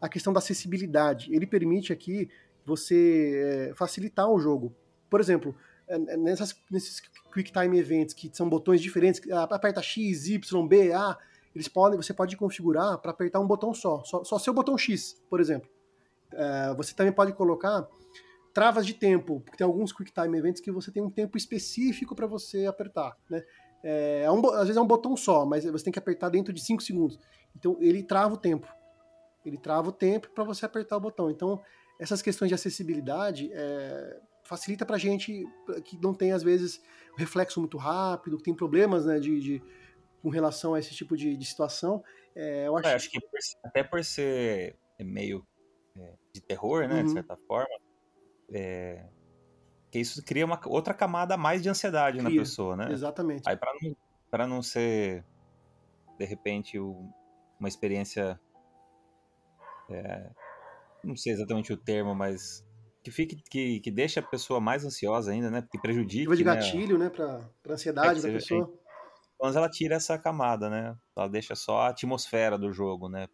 [SPEAKER 4] a questão da acessibilidade. Ele permite aqui você é, facilitar o jogo. Por exemplo, é, nessas, nesses Quick Time Events, que são botões diferentes, ah, aperta X, Y, B, A, eles podem, você pode configurar para apertar um botão só, só, só seu botão X, por exemplo. É, você também pode colocar travas de tempo, porque tem alguns Quick Time Events que você tem um tempo específico para você apertar, né? É, é um às vezes é um botão só, mas você tem que apertar dentro de 5 segundos. Então ele trava o tempo. Ele trava o tempo para você apertar o botão. Então essas questões de acessibilidade é, facilita para gente que não tem às vezes reflexo muito rápido, que tem problemas né, de, de- com relação a esse tipo de, de situação. É, eu acho,
[SPEAKER 3] É, acho que por- até por ser meio de terror, né,
[SPEAKER 4] Uhum.
[SPEAKER 3] de certa forma, é, que isso cria uma outra camada a mais de ansiedade na
[SPEAKER 4] Cria,
[SPEAKER 3] pessoa, né?
[SPEAKER 4] exatamente.
[SPEAKER 3] Aí para não, pra não ser, de repente, o- uma experiência, é, não sei exatamente o termo, mas que fique que, que deixe a pessoa mais ansiosa ainda, né? Que prejudique,
[SPEAKER 4] Ativa de
[SPEAKER 3] né?
[SPEAKER 4] gatilho, né, para ansiedade
[SPEAKER 3] É,
[SPEAKER 4] da pessoa.
[SPEAKER 3] Mas ela tira essa camada, né? Ela deixa só a atmosfera do jogo, né?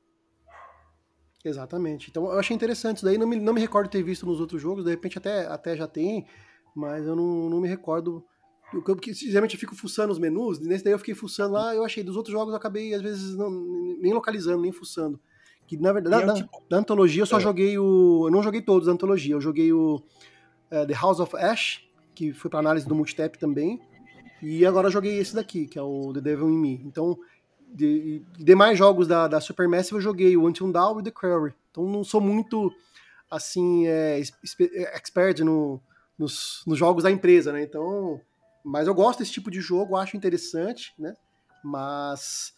[SPEAKER 4] Exatamente. Então eu achei interessante isso daí. Não me, não me recordo ter visto nos outros jogos, de repente até, até já tem, mas eu não, não me recordo. Eu, porque, geralmente eu fico fuçando os menus, nesse daí eu fiquei fuçando lá, eu achei. Dos outros jogos eu acabei, às vezes, não, nem localizando, nem fuçando. Que na verdade,
[SPEAKER 3] é
[SPEAKER 4] da,
[SPEAKER 3] tipo-
[SPEAKER 4] da antologia eu só
[SPEAKER 3] É.
[SPEAKER 4] joguei o. Eu não joguei todos da antologia, eu joguei o eh, The House of Ash, que foi pra análise do multitap também. E agora eu joguei esse daqui, que é o The Devil in Me. Então, de, de demais jogos da, da Supermassive eu joguei o Until Dawn e The Quarry. Então não sou muito, assim, é, é, expert no, nos, nos jogos da empresa, né? Então, mas eu gosto desse tipo de jogo, acho interessante, né? Mas,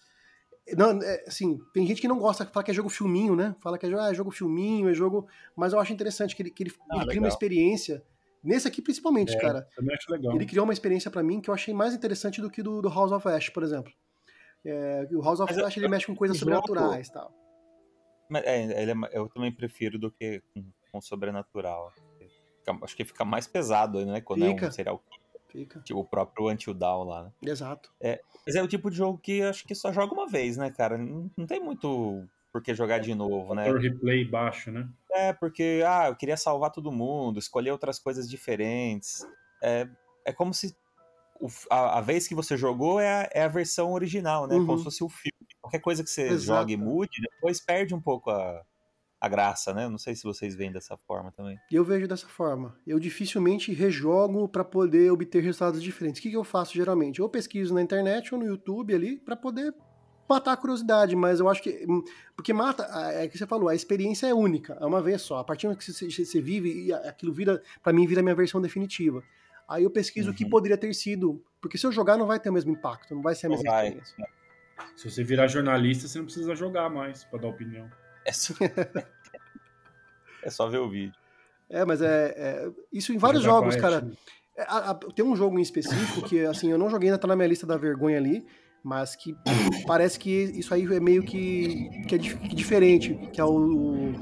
[SPEAKER 4] não, é, assim, tem gente que não gosta, fala que é jogo filminho, né? Fala que é, ah, é jogo filminho, é jogo... Mas eu acho interessante que ele, que ele,
[SPEAKER 3] Ah,
[SPEAKER 4] ele cria uma experiência, nesse aqui principalmente,
[SPEAKER 2] É.
[SPEAKER 4] cara. Ele criou uma experiência pra mim que eu achei mais interessante do que do, do House of Ash, por exemplo. É, o House of
[SPEAKER 3] Mas eu-
[SPEAKER 4] Ash ele mexe com coisas sobrenaturais e tal.
[SPEAKER 3] Mas, é, ele é eu também prefiro do que com, com sobrenatural. Fica- acho que fica mais pesado, né? Quando é
[SPEAKER 4] Fica.
[SPEAKER 3] um serial
[SPEAKER 4] Fica.
[SPEAKER 3] tipo o próprio Until Dawn lá, né?
[SPEAKER 4] Exato.
[SPEAKER 3] Mas é o tipo de jogo que eu acho que só joga uma vez, né, cara? Não, não tem muito por que jogar de novo, né?
[SPEAKER 2] Fator replay baixo, né?
[SPEAKER 3] É, porque, ah, eu queria salvar todo mundo, escolher outras coisas diferentes. É, é como se a, a vez que você jogou é a, é a versão original, né?
[SPEAKER 4] Uhum.
[SPEAKER 3] Como se fosse o filme. Qualquer coisa que você
[SPEAKER 4] Exato.
[SPEAKER 3] joga e mude, depois perde um pouco a, a graça, né? Não sei se vocês veem dessa forma também.
[SPEAKER 4] Eu vejo dessa forma. Eu dificilmente rejogo pra poder obter resultados diferentes. O que, que eu faço geralmente? Eu pesquiso na internet ou no YouTube ali pra poder matar a curiosidade, mas eu acho que. hum, Porque mata, é que você falou, a experiência é única, é uma vez só. A partir do que você, você vive, e aquilo vira, pra mim, vira a minha versão definitiva. Aí eu pesquiso o que
[SPEAKER 3] Uhum.
[SPEAKER 4] poderia ter sido. Porque se eu jogar, não vai ter o mesmo impacto, não vai ser a mesma
[SPEAKER 3] vai.
[SPEAKER 4] experiência.
[SPEAKER 2] Se você virar jornalista, você não precisa jogar mais pra dar opinião.
[SPEAKER 3] É só, é só ver o vídeo.
[SPEAKER 4] É, mas é, é- isso em vários jogos,
[SPEAKER 2] Quiet,
[SPEAKER 4] cara.
[SPEAKER 2] né?
[SPEAKER 4] É, a- a- tem um jogo em específico que, assim, eu não joguei, ainda tá na minha lista da vergonha ali, mas que parece que isso aí é meio que, que é dif- que diferente, que é o, o-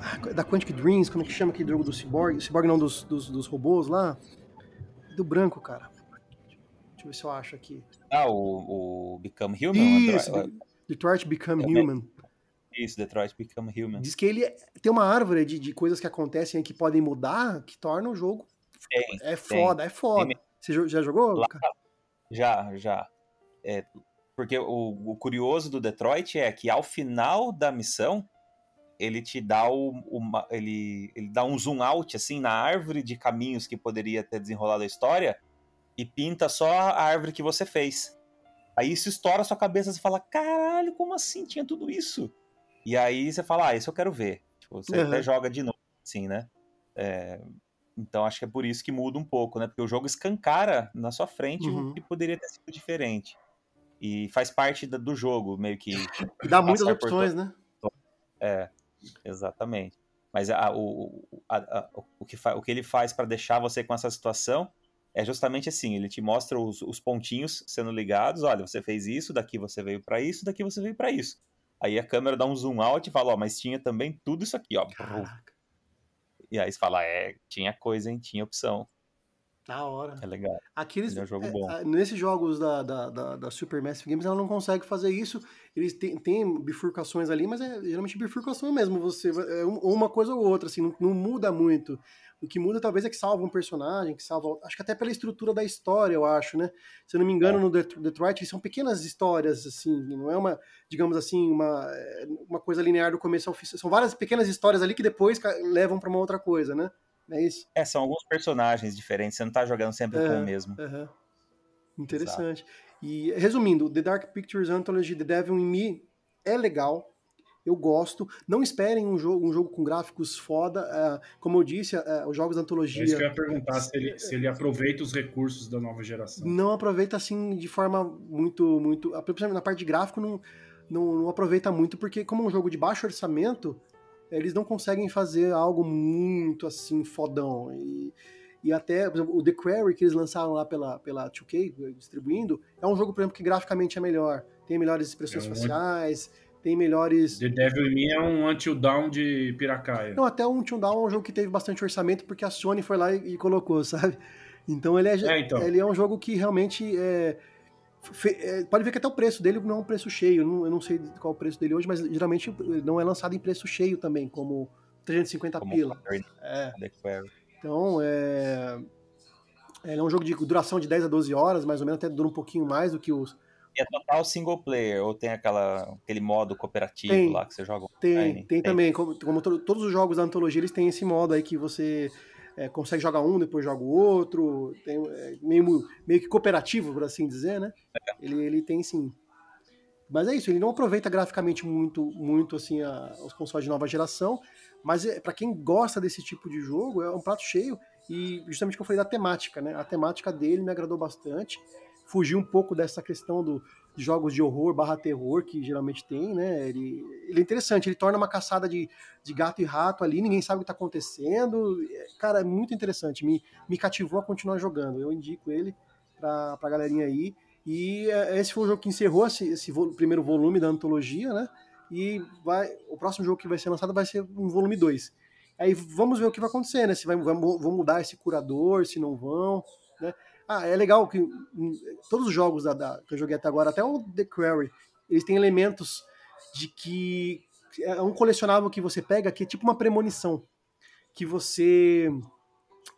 [SPEAKER 4] ah, da Quantic Dreams, como é que chama aquele jogo do Cyborg? Cyborg não, dos, dos, dos robôs lá. Do branco, cara. Deixa eu ver se eu acho aqui.
[SPEAKER 3] Ah, o, o Become Human?
[SPEAKER 4] Isso, Detroit Become
[SPEAKER 3] Também.
[SPEAKER 4] Human.
[SPEAKER 3] Isso, Detroit Become Human.
[SPEAKER 4] Diz que ele tem uma árvore de, de coisas que acontecem aí que podem mudar, que torna o jogo
[SPEAKER 3] Tem,
[SPEAKER 4] É foda, é foda.
[SPEAKER 3] Tem-
[SPEAKER 4] Você já jogou?
[SPEAKER 3] Lá-? Já, já. É, porque o, o curioso do Detroit é que ao final da missão ele te dá o, uma, ele, ele dá um zoom out assim na árvore de caminhos que poderia ter desenrolado a história e pinta só a árvore que você fez. Aí isso estoura a sua cabeça, você fala, caralho, como assim tinha tudo isso? E aí você fala, ah, isso eu quero ver. Tipo, você
[SPEAKER 4] Uhum.
[SPEAKER 3] até joga de novo, assim, né? É, então acho que é por isso que muda um pouco, né? Porque o jogo escancara na sua frente
[SPEAKER 4] Uhum.
[SPEAKER 3] o que poderia ter sido diferente. E faz parte do jogo, meio que.
[SPEAKER 4] Dá muitas opções, né?
[SPEAKER 3] É, exatamente. Mas a- o, a- a- o, que fa- o que ele faz para deixar você com essa situação é justamente assim: ele te mostra os, os pontinhos sendo ligados. Olha, você fez isso, daqui você veio para isso, daqui você veio para isso. Aí a câmera dá um zoom out e fala: Ó, mas tinha também tudo isso aqui, ó.
[SPEAKER 4] Caraca,
[SPEAKER 3] E aí você fala: É, tinha coisa, hein? Tinha opção.
[SPEAKER 4] Da hora.
[SPEAKER 3] É legal.
[SPEAKER 4] Aqueles,
[SPEAKER 3] Ele é um jogo
[SPEAKER 4] é,
[SPEAKER 3] bom.
[SPEAKER 4] a- nesses jogos da, da, da, da Super Massive Games, ela não consegue fazer isso. Eles têm, têm bifurcações ali, mas é geralmente bifurcação mesmo. Você, é um- ou uma coisa ou outra, assim, não, não muda muito. O que muda talvez é que salva um personagem, que salva. Acho que até pela estrutura da história, eu acho, né? Se eu não me engano, no Det- Detroit são pequenas histórias, assim, não é uma, digamos assim, uma, é, uma coisa linear do começo ao fim. São várias pequenas histórias ali que depois levam pra uma outra coisa, né? É isso.
[SPEAKER 3] É, são alguns personagens diferentes, você não tá jogando sempre com
[SPEAKER 4] É.
[SPEAKER 3] o mesmo.
[SPEAKER 4] Aham. Interessante. E resumindo, The Dark Pictures Anthology The Devil in Me é legal. Eu gosto. Não esperem um jogo, um jogo com gráficos foda. ah, como eu disse, ah, os jogos da
[SPEAKER 2] É isso que eu
[SPEAKER 4] antologia
[SPEAKER 2] ia perguntar, se ele, se ele aproveita os recursos da nova geração.
[SPEAKER 4] não aproveita assim de forma muito. muito principalmente na parte de gráfico, não, não, não aproveita muito, porque, como é um jogo de baixo orçamento, eles não conseguem fazer algo muito assim fodão. E, e até, por exemplo, o The Quarry que eles lançaram lá pela, pela 2K, distribuindo, é um jogo, por exemplo, que graficamente é melhor. Tem melhores expressões
[SPEAKER 2] É um-
[SPEAKER 4] faciais, tem melhores.
[SPEAKER 2] The Devil in Me é um Until Dawn de Piracaia.
[SPEAKER 4] Não, até o Until Dawn é um jogo que teve bastante orçamento, porque a Sony foi lá e, e colocou, sabe? Então ele é,
[SPEAKER 2] É, então.
[SPEAKER 4] ele é um jogo que realmente é, pode ver que até o preço dele não é um preço cheio. eu não sei qual é o preço dele hoje, mas geralmente não é lançado em preço cheio também, como 350
[SPEAKER 3] Como
[SPEAKER 4] pila.
[SPEAKER 3] Pattern,
[SPEAKER 4] É, então é. Ele é um jogo de duração de 10 a 12 horas, mais ou menos, até dura um pouquinho mais do que os.
[SPEAKER 3] E é total single player, ou tem aquela, aquele modo cooperativo
[SPEAKER 4] Tem.
[SPEAKER 3] lá que você joga
[SPEAKER 4] Tem,
[SPEAKER 3] online?
[SPEAKER 4] tem também, como, como to- todos os jogos da antologia, eles têm esse modo aí que você é, consegue jogar um, depois joga o outro, tem, é, meio, meio que cooperativo, por assim dizer, né? Ele, ele tem sim. Mas é isso, ele não aproveita graficamente muito, muito assim, a- os consoles de nova geração, mas é, para quem gosta desse tipo de jogo, é um prato cheio, e justamente o que eu falei da temática, né? A temática dele me agradou bastante, fugiu um pouco dessa questão do, jogos de horror barra terror, que geralmente tem, né? Ele, ele é interessante, ele torna uma caçada de, de gato e rato ali, ninguém sabe o que tá acontecendo. É, Cara, é muito interessante, me, me cativou a continuar jogando. Eu indico ele pra, pra galerinha aí. E é, esse foi o jogo que encerrou esse, esse vo- primeiro volume da antologia, né? E vai, o próximo jogo que vai ser lançado vai ser um volume 2. Aí vamos ver o que vai acontecer, né? Se vai, vão mudar esse curador, se não vão, né? Ah, é legal que hum, todos os jogos da, da- que eu joguei até agora, até o The Quarry, eles têm elementos de que é um colecionável que você pega que é tipo uma premonição. Que você.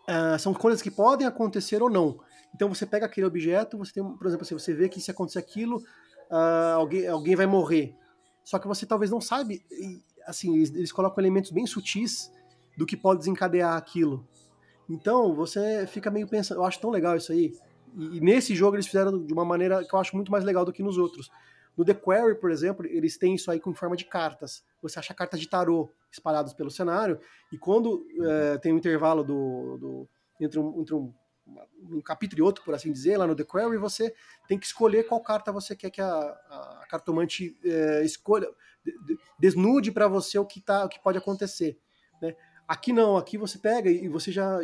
[SPEAKER 4] ah, são coisas que podem acontecer ou não. Então você pega aquele objeto, você tem, por exemplo, assim, você vê que se acontecer aquilo, ah, alguém, alguém vai morrer. Só que você talvez não sabe. e, Assim, eles, eles colocam elementos bem sutis do que pode desencadear aquilo. Então, você fica meio pensando, eu acho tão legal isso aí. E, e nesse jogo eles fizeram de uma maneira que eu acho muito mais legal do que nos outros. No The Quarry, por exemplo, eles têm isso aí com forma de cartas. Você acha cartas de tarô espalhadas pelo cenário, e quando eh, tem um intervalo do, do- entre, um, entre um, um capítulo e outro, por assim dizer, lá no The Quarry, você tem que escolher qual carta você quer que a, a cartomante eh, escolha, de- de- desnude para você o que, tá, o que pode acontecer. Né? Aqui não, aqui você pega e você já,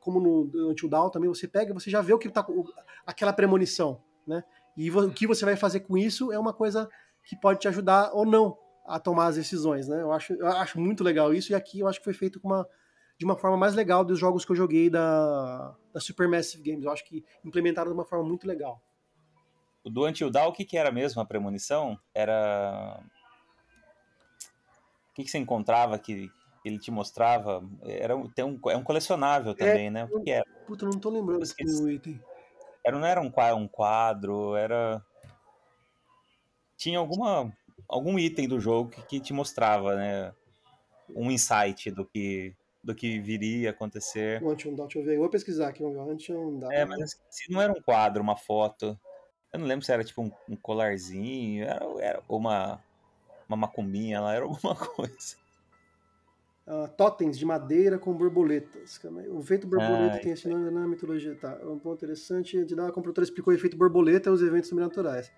[SPEAKER 4] como no Until Dawn também, você pega e você já vê o que tá, o- aquela premonição, né? E o que você vai fazer com isso é uma coisa que pode te ajudar ou não a tomar as decisões, né? Eu acho, eu acho muito legal isso, e aqui eu acho que foi feito com uma, de uma forma mais legal dos jogos que eu joguei da, da Supermassive Games. Eu acho que implementaram de uma forma muito legal.
[SPEAKER 3] O do Until Dawn, o que, que era mesmo a premonição? Era. O que, que você encontrava que ele te mostrava? Era um, tem um, é um colecionável também, né? O que, era?
[SPEAKER 4] Puta, eu não tô lembrando se um item.
[SPEAKER 3] era? Não era um um quadro, era. Tinha alguma, algum item do jogo que, que te mostrava, né? Um insight do que, do que viria a acontecer.
[SPEAKER 4] O Dawn, deixa eu ver. Eu vou pesquisar aqui. Until Dawn.
[SPEAKER 3] É, mas eu esqueci, não era um quadro, uma foto. Eu não lembro se era tipo um, um colarzinho, era, era uma, uma macumbinha lá, era alguma coisa.
[SPEAKER 4] Ah, totens de madeira com borboletas. Aí. O efeito borboleta
[SPEAKER 3] Ah,
[SPEAKER 4] tem esse nome na mitologia. Tá, um ponto interessante. De a produtora explicou o efeito borboleta e os eventos sobrenaturais.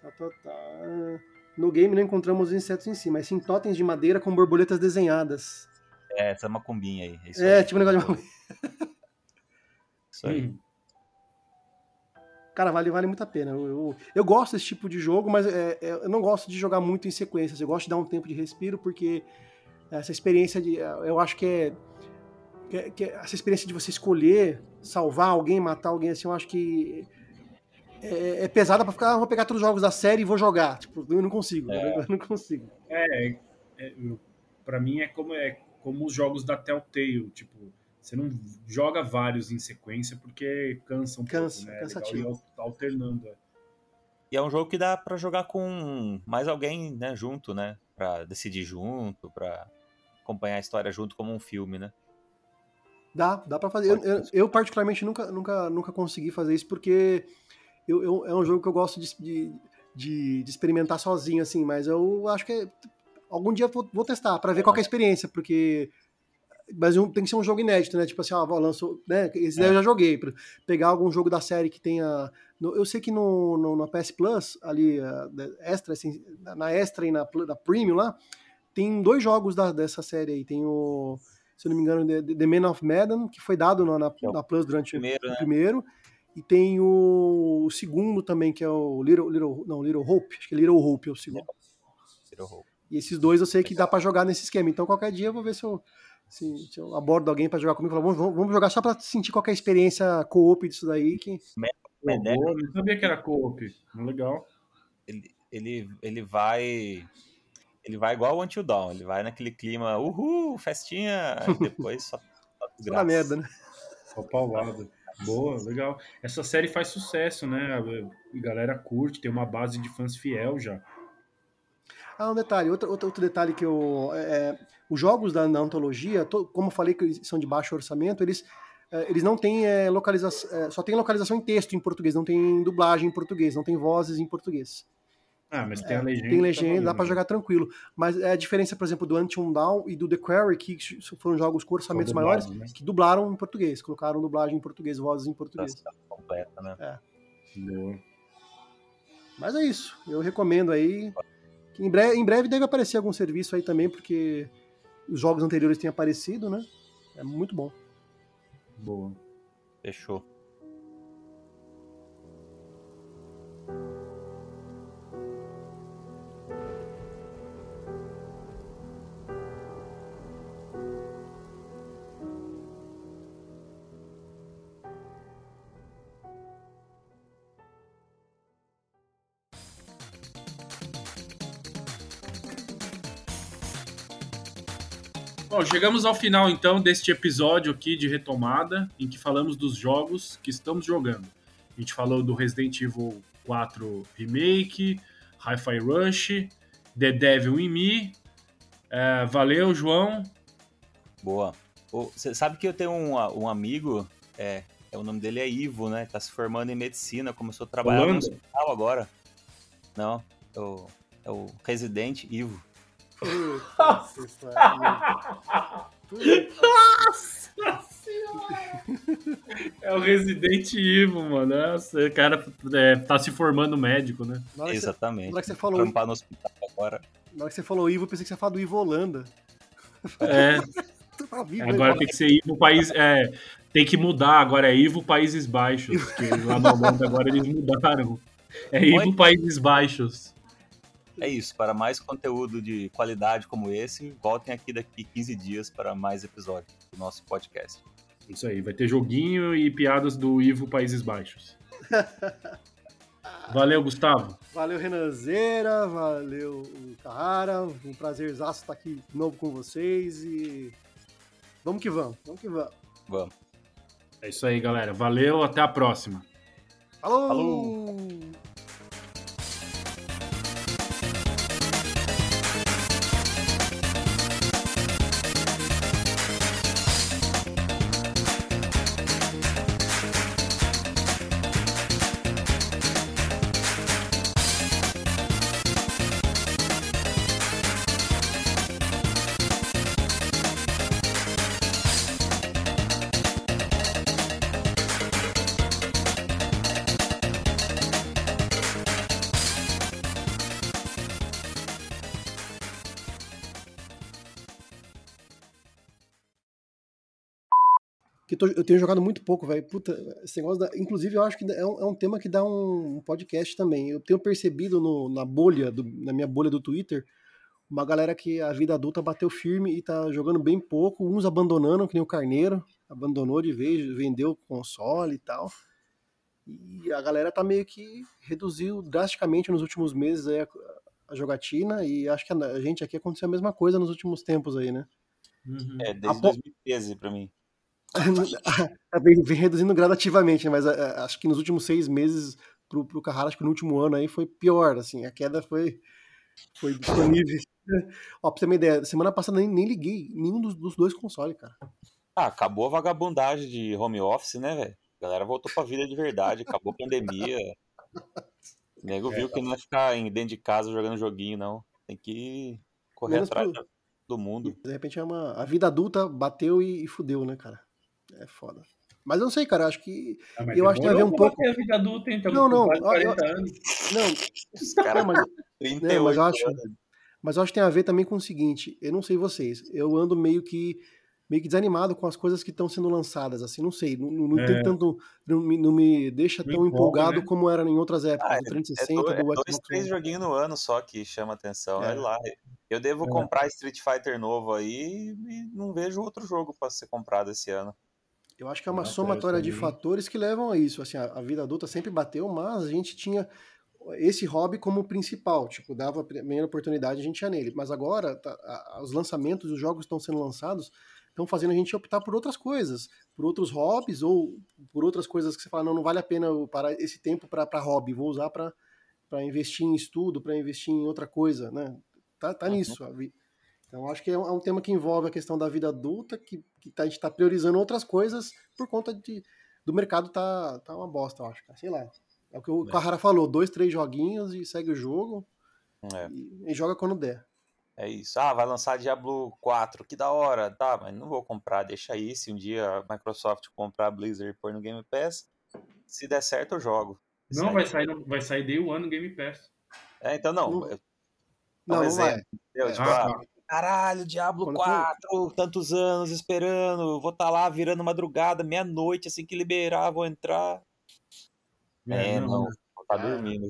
[SPEAKER 4] Tá, tá, tá. No game não encontramos os insetos em si, mas sim totens de madeira com borboletas desenhadas.
[SPEAKER 3] É, essa macumbinha aí. É, isso
[SPEAKER 4] É,
[SPEAKER 3] aí.
[SPEAKER 4] tipo um negócio de.
[SPEAKER 3] Isso aí.
[SPEAKER 2] Hum.
[SPEAKER 4] Cara, vale, vale muito a pena. Eu, eu, eu gosto desse tipo de jogo, mas é, é, eu não gosto de jogar muito em sequências. Eu gosto de dar um tempo de respiro, porque essa experiência de. Eu acho que é. que é- que é- essa experiência de você escolher salvar alguém, matar alguém, assim, eu acho que. É, é pesada pra ficar. ah, vou pegar todos os jogos da série e vou jogar. Tipo, eu não consigo.
[SPEAKER 3] É.
[SPEAKER 4] Eu não consigo.
[SPEAKER 2] É, é, eu- pra mim é como, é como os jogos da Telltale, tipo, você não joga vários em sequência porque cansa um
[SPEAKER 4] Cansa,
[SPEAKER 2] pouco, né? É
[SPEAKER 4] cansativo.
[SPEAKER 2] legal ir al- alternando. É.
[SPEAKER 3] E é um jogo que dá pra jogar com mais alguém, né, junto, né? Pra decidir junto, pra acompanhar a história junto como um filme, né?
[SPEAKER 4] Dá, dá pra fazer. Eu, eu, eu, particularmente, nunca, nunca, nunca consegui fazer isso porque eu, eu- é um jogo que eu gosto de, de, de- de experimentar sozinho, assim, mas eu acho que é- algum dia vou, vou testar pra ver qual que é a experiência, porque. Mas um- tem que ser um jogo inédito, né? Tipo assim, ó, vou lanço, né? Esse daí eu já joguei. Pegar algum jogo da série que tenha. Eu sei que no, no, na PS Plus, ali, da- extra, assim, na extra e na, na Premium lá, tem dois jogos da- dessa série aí. Tem o se eu não me engano, The, The Man of Medan, que foi dado na, na,
[SPEAKER 3] é
[SPEAKER 4] na Plus durante
[SPEAKER 3] primeiro,
[SPEAKER 4] o
[SPEAKER 3] né?
[SPEAKER 4] primeiro. E tem o, o segundo também, que é o Little, Little, não, Little Hope, acho que é Little Hope é o segundo.
[SPEAKER 3] Zero Hope.
[SPEAKER 4] E esses dois eu sei que dá pra jogar nesse esquema. Então qualquer dia eu vou ver se eu, se, se eu abordo alguém pra jogar comigo. e falar, Vamos, vamos jogar só pra sentir qual que é a experiência co-op disso daí. Que...
[SPEAKER 2] Pô, não sabia que era co-op. Legal.
[SPEAKER 3] ele, ele, ele vai. Ele vai igual o Until Dawn, ele vai naquele clima, uhul, festinha, aí depois só, só
[SPEAKER 4] Só na merda, né?
[SPEAKER 2] Só paulada. Boa, legal. Essa série faz sucesso, né? A galera curte, tem uma base de fãs fiel já.
[SPEAKER 4] Ah, um detalhe, outro, outro, outro detalhe que eu. é, os jogos da na antologia, to- como eu falei que eles são de baixo orçamento, eles, é, eles não têm é, localização. é, só tem localização em texto em português, não tem dublagem em português, não tem vozes em português.
[SPEAKER 2] Ah, mas tem a legenda.
[SPEAKER 4] Tem
[SPEAKER 2] tá
[SPEAKER 4] legenda, dá
[SPEAKER 2] valendo.
[SPEAKER 4] pra jogar tranquilo. Mas é a diferença, por exemplo, do Until Down e do The Quarry, que foram jogos com orçamentos
[SPEAKER 2] São
[SPEAKER 4] maiores,
[SPEAKER 2] né?
[SPEAKER 4] que dublaram em português, colocaram dublagem em português, vozes em português.
[SPEAKER 3] Nossa, completa, né?
[SPEAKER 2] Boa.
[SPEAKER 4] Mas é isso, eu recomendo aí. Que em, breve, em breve deve aparecer algum serviço aí também, porque os jogos anteriores têm aparecido, né? É muito bom.
[SPEAKER 2] Boa.
[SPEAKER 3] Fechou.
[SPEAKER 2] Bom, chegamos ao final então deste episódio aqui de retomada, em que falamos dos jogos que estamos jogando. A gente falou do Resident Evil 4 Remake, Hi-Fi Rush, The Devil in Me. É, valeu, João.
[SPEAKER 3] Boa. Você sabe que eu tenho um, um amigo, é, é, o nome dele é Ivo, né? Tá se formando em medicina, começou a trabalhar no
[SPEAKER 2] Holanda?
[SPEAKER 3] hospital agora. Não, é o, é o residente Ivo.
[SPEAKER 2] É o Resident Evil, mano. Nossa, o cara é, tá se formando médico, né?
[SPEAKER 3] Exatamente.
[SPEAKER 4] na hora que você falou,
[SPEAKER 3] Trampar no hospital agora.
[SPEAKER 4] na hora que você falou Ivo, eu pensei que você ia falar do Ivo Holanda.
[SPEAKER 2] É,
[SPEAKER 4] tá vivo,
[SPEAKER 2] agora
[SPEAKER 4] né?
[SPEAKER 2] tem que ser Ivo País. É, tem que mudar, agora é Ivo Países Baixos. Porque lá na Holanda agora eles mudaram. É Ivo? Países Baixos.
[SPEAKER 3] É isso. Para mais conteúdo de qualidade como esse, voltem aqui daqui 15 dias para mais episódios do nosso podcast.
[SPEAKER 2] Isso aí, vai ter joguinho e piadas do Ivo Países Baixos. Valeu, Gustavo.
[SPEAKER 4] Valeu, Renanzeira, valeu, Carrara. Um prazerzaço estar aqui de novo com vocês e vamos que vamos, vamos que vamos.
[SPEAKER 3] Vamos.
[SPEAKER 2] É isso aí, galera. Valeu, até a próxima.
[SPEAKER 4] Falou!
[SPEAKER 3] Falou!
[SPEAKER 4] Tô- eu tenho jogado muito pouco, velho. Puta, esse negócio da. Inclusive, eu acho que é um, é um tema que dá um, um podcast também. Eu tenho percebido no- na bolha, do- na minha bolha do Twitter, uma galera que a vida adulta bateu firme e tá jogando bem pouco, uns abandonando, que nem o Carneiro, abandonou de vez, vendeu o console e tal. E a galera tá meio que reduziu drasticamente nos últimos meses aí a, a jogatina, e acho que a, a gente aqui aconteceu a mesma coisa nos últimos tempos aí, né?
[SPEAKER 2] Uhum.
[SPEAKER 3] É, desde
[SPEAKER 4] Apo-
[SPEAKER 3] 2013 pra mim.
[SPEAKER 4] Vem, vem reduzindo gradativamente, né? mas é, é, acho que nos últimos seis meses pro, pro Carrara, acho que no último ano aí foi pior, assim, a queda foi, foi disponível. Ó, pra você ter uma ideia, semana passada nem, nem liguei nenhum dos, dos dois consoles, cara.
[SPEAKER 3] Ah, acabou a vagabundagem de home office, né, velho? A galera voltou pra vida de verdade, acabou a pandemia. O nego viu que não é ficar em- dentro de casa jogando joguinho, não. Tem que correr
[SPEAKER 4] Menos
[SPEAKER 3] atrás
[SPEAKER 4] pro-
[SPEAKER 3] do mundo.
[SPEAKER 4] De repente é uma. A vida adulta bateu e, e fudeu, né, cara? É foda. Mas eu não sei, cara, acho que.
[SPEAKER 2] Ah,
[SPEAKER 4] Eu acho que tem a ver um pouco-
[SPEAKER 2] a vida adulta, hein? Tamo
[SPEAKER 4] Não, não, eu-
[SPEAKER 2] 40 anos.
[SPEAKER 4] Não,
[SPEAKER 3] caras,
[SPEAKER 4] mas,
[SPEAKER 3] 38
[SPEAKER 4] não, mas eu acho. Mas eu acho que tem a ver também com o seguinte, eu não sei vocês, eu ando meio que meio que desanimado com as coisas que estão sendo lançadas, assim, não sei, não, não
[SPEAKER 2] É.
[SPEAKER 4] tem tanto, não me, não me deixa tão
[SPEAKER 2] empolga,
[SPEAKER 4] empolgado
[SPEAKER 2] né?
[SPEAKER 4] como era em outras épocas,
[SPEAKER 3] Ah,
[SPEAKER 4] do
[SPEAKER 3] É,
[SPEAKER 4] 360,
[SPEAKER 3] do- é
[SPEAKER 4] do
[SPEAKER 3] dois,
[SPEAKER 4] Xbox
[SPEAKER 3] três joguinhos no ano só que chama atenção.
[SPEAKER 4] É.
[SPEAKER 3] Olha lá. Eu devo
[SPEAKER 2] É.
[SPEAKER 3] comprar Street Fighter novo aí e não vejo outro jogo pra ser comprado esse ano.
[SPEAKER 4] Eu acho que é uma somatória de fatores que levam a isso, assim, a, a vida adulta sempre bateu, mas a gente tinha esse hobby como principal, tipo, dava a primeira oportunidade, a gente ia nele, mas agora tá- a- os lançamentos, os jogos estão sendo lançados, estão fazendo a gente optar por outras coisas, por outros hobbies ou por outras coisas que você fala, não, não vale a pena eu parar esse tempo para hobby, vou usar para investir em estudo, para investir em outra coisa, né? Tá, tá
[SPEAKER 3] Uhum.
[SPEAKER 4] nisso. a Então acho que é um, é um tema que envolve a questão da vida adulta, que, que tá- a gente está priorizando outras coisas por conta de, do mercado tá, tá uma bosta, eu acho. Sei lá. É o que o
[SPEAKER 3] É.
[SPEAKER 4] Carrara falou, dois, três joguinhos e segue o jogo
[SPEAKER 3] É,
[SPEAKER 4] e, e joga quando der.
[SPEAKER 3] é isso. Ah, vai lançar Diablo 4, que da hora. Tá, mas não vou comprar, deixa aí. Se um dia a Microsoft comprar a Blizzard e pôr no Game Pass, se der certo eu jogo. Se
[SPEAKER 2] Não, vai sair, vai sair day one no Game Pass.
[SPEAKER 3] É, então não.
[SPEAKER 4] Não-
[SPEAKER 3] eu-
[SPEAKER 4] Não, não vai.
[SPEAKER 3] exemplo, entendeu? Tipo,
[SPEAKER 2] Ah,
[SPEAKER 3] ah,
[SPEAKER 2] tá.
[SPEAKER 3] Caralho, Diablo
[SPEAKER 4] Quando
[SPEAKER 3] 4, tantos anos esperando, vou estar lá virando madrugada, meia-noite, assim que liberar, vou entrar. É, não, vou estar
[SPEAKER 4] Ah.
[SPEAKER 3] dormindo.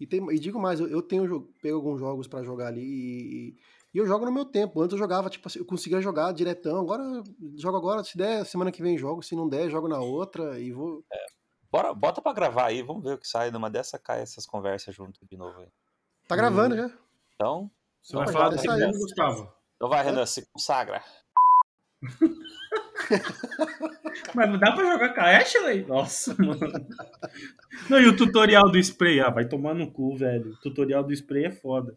[SPEAKER 4] E, tem, e digo mais, eu, eu tenho pego alguns jogos pra jogar ali e, e eu jogo no meu tempo. Antes eu jogava, tipo assim, eu conseguia jogar diretão. Agora jogo agora, se der, semana que vem jogo, se não der, jogo na outra e vou.
[SPEAKER 3] Bora, bota pra gravar aí, vamos ver o que sai. Numa dessa cai essas conversas junto de novo aí.
[SPEAKER 4] Tá gravando já.
[SPEAKER 3] Então,
[SPEAKER 2] Você vai
[SPEAKER 4] Não,
[SPEAKER 2] falar
[SPEAKER 4] já
[SPEAKER 2] do
[SPEAKER 4] saiu.
[SPEAKER 2] que Gustavo?
[SPEAKER 3] então vai, Renan, se consagra.
[SPEAKER 2] Mas dá pra jogar com a Ashley? Nossa, mano. Não, e o tutorial do spray? Ah, vai tomar no cu, velho. O tutorial do spray é foda.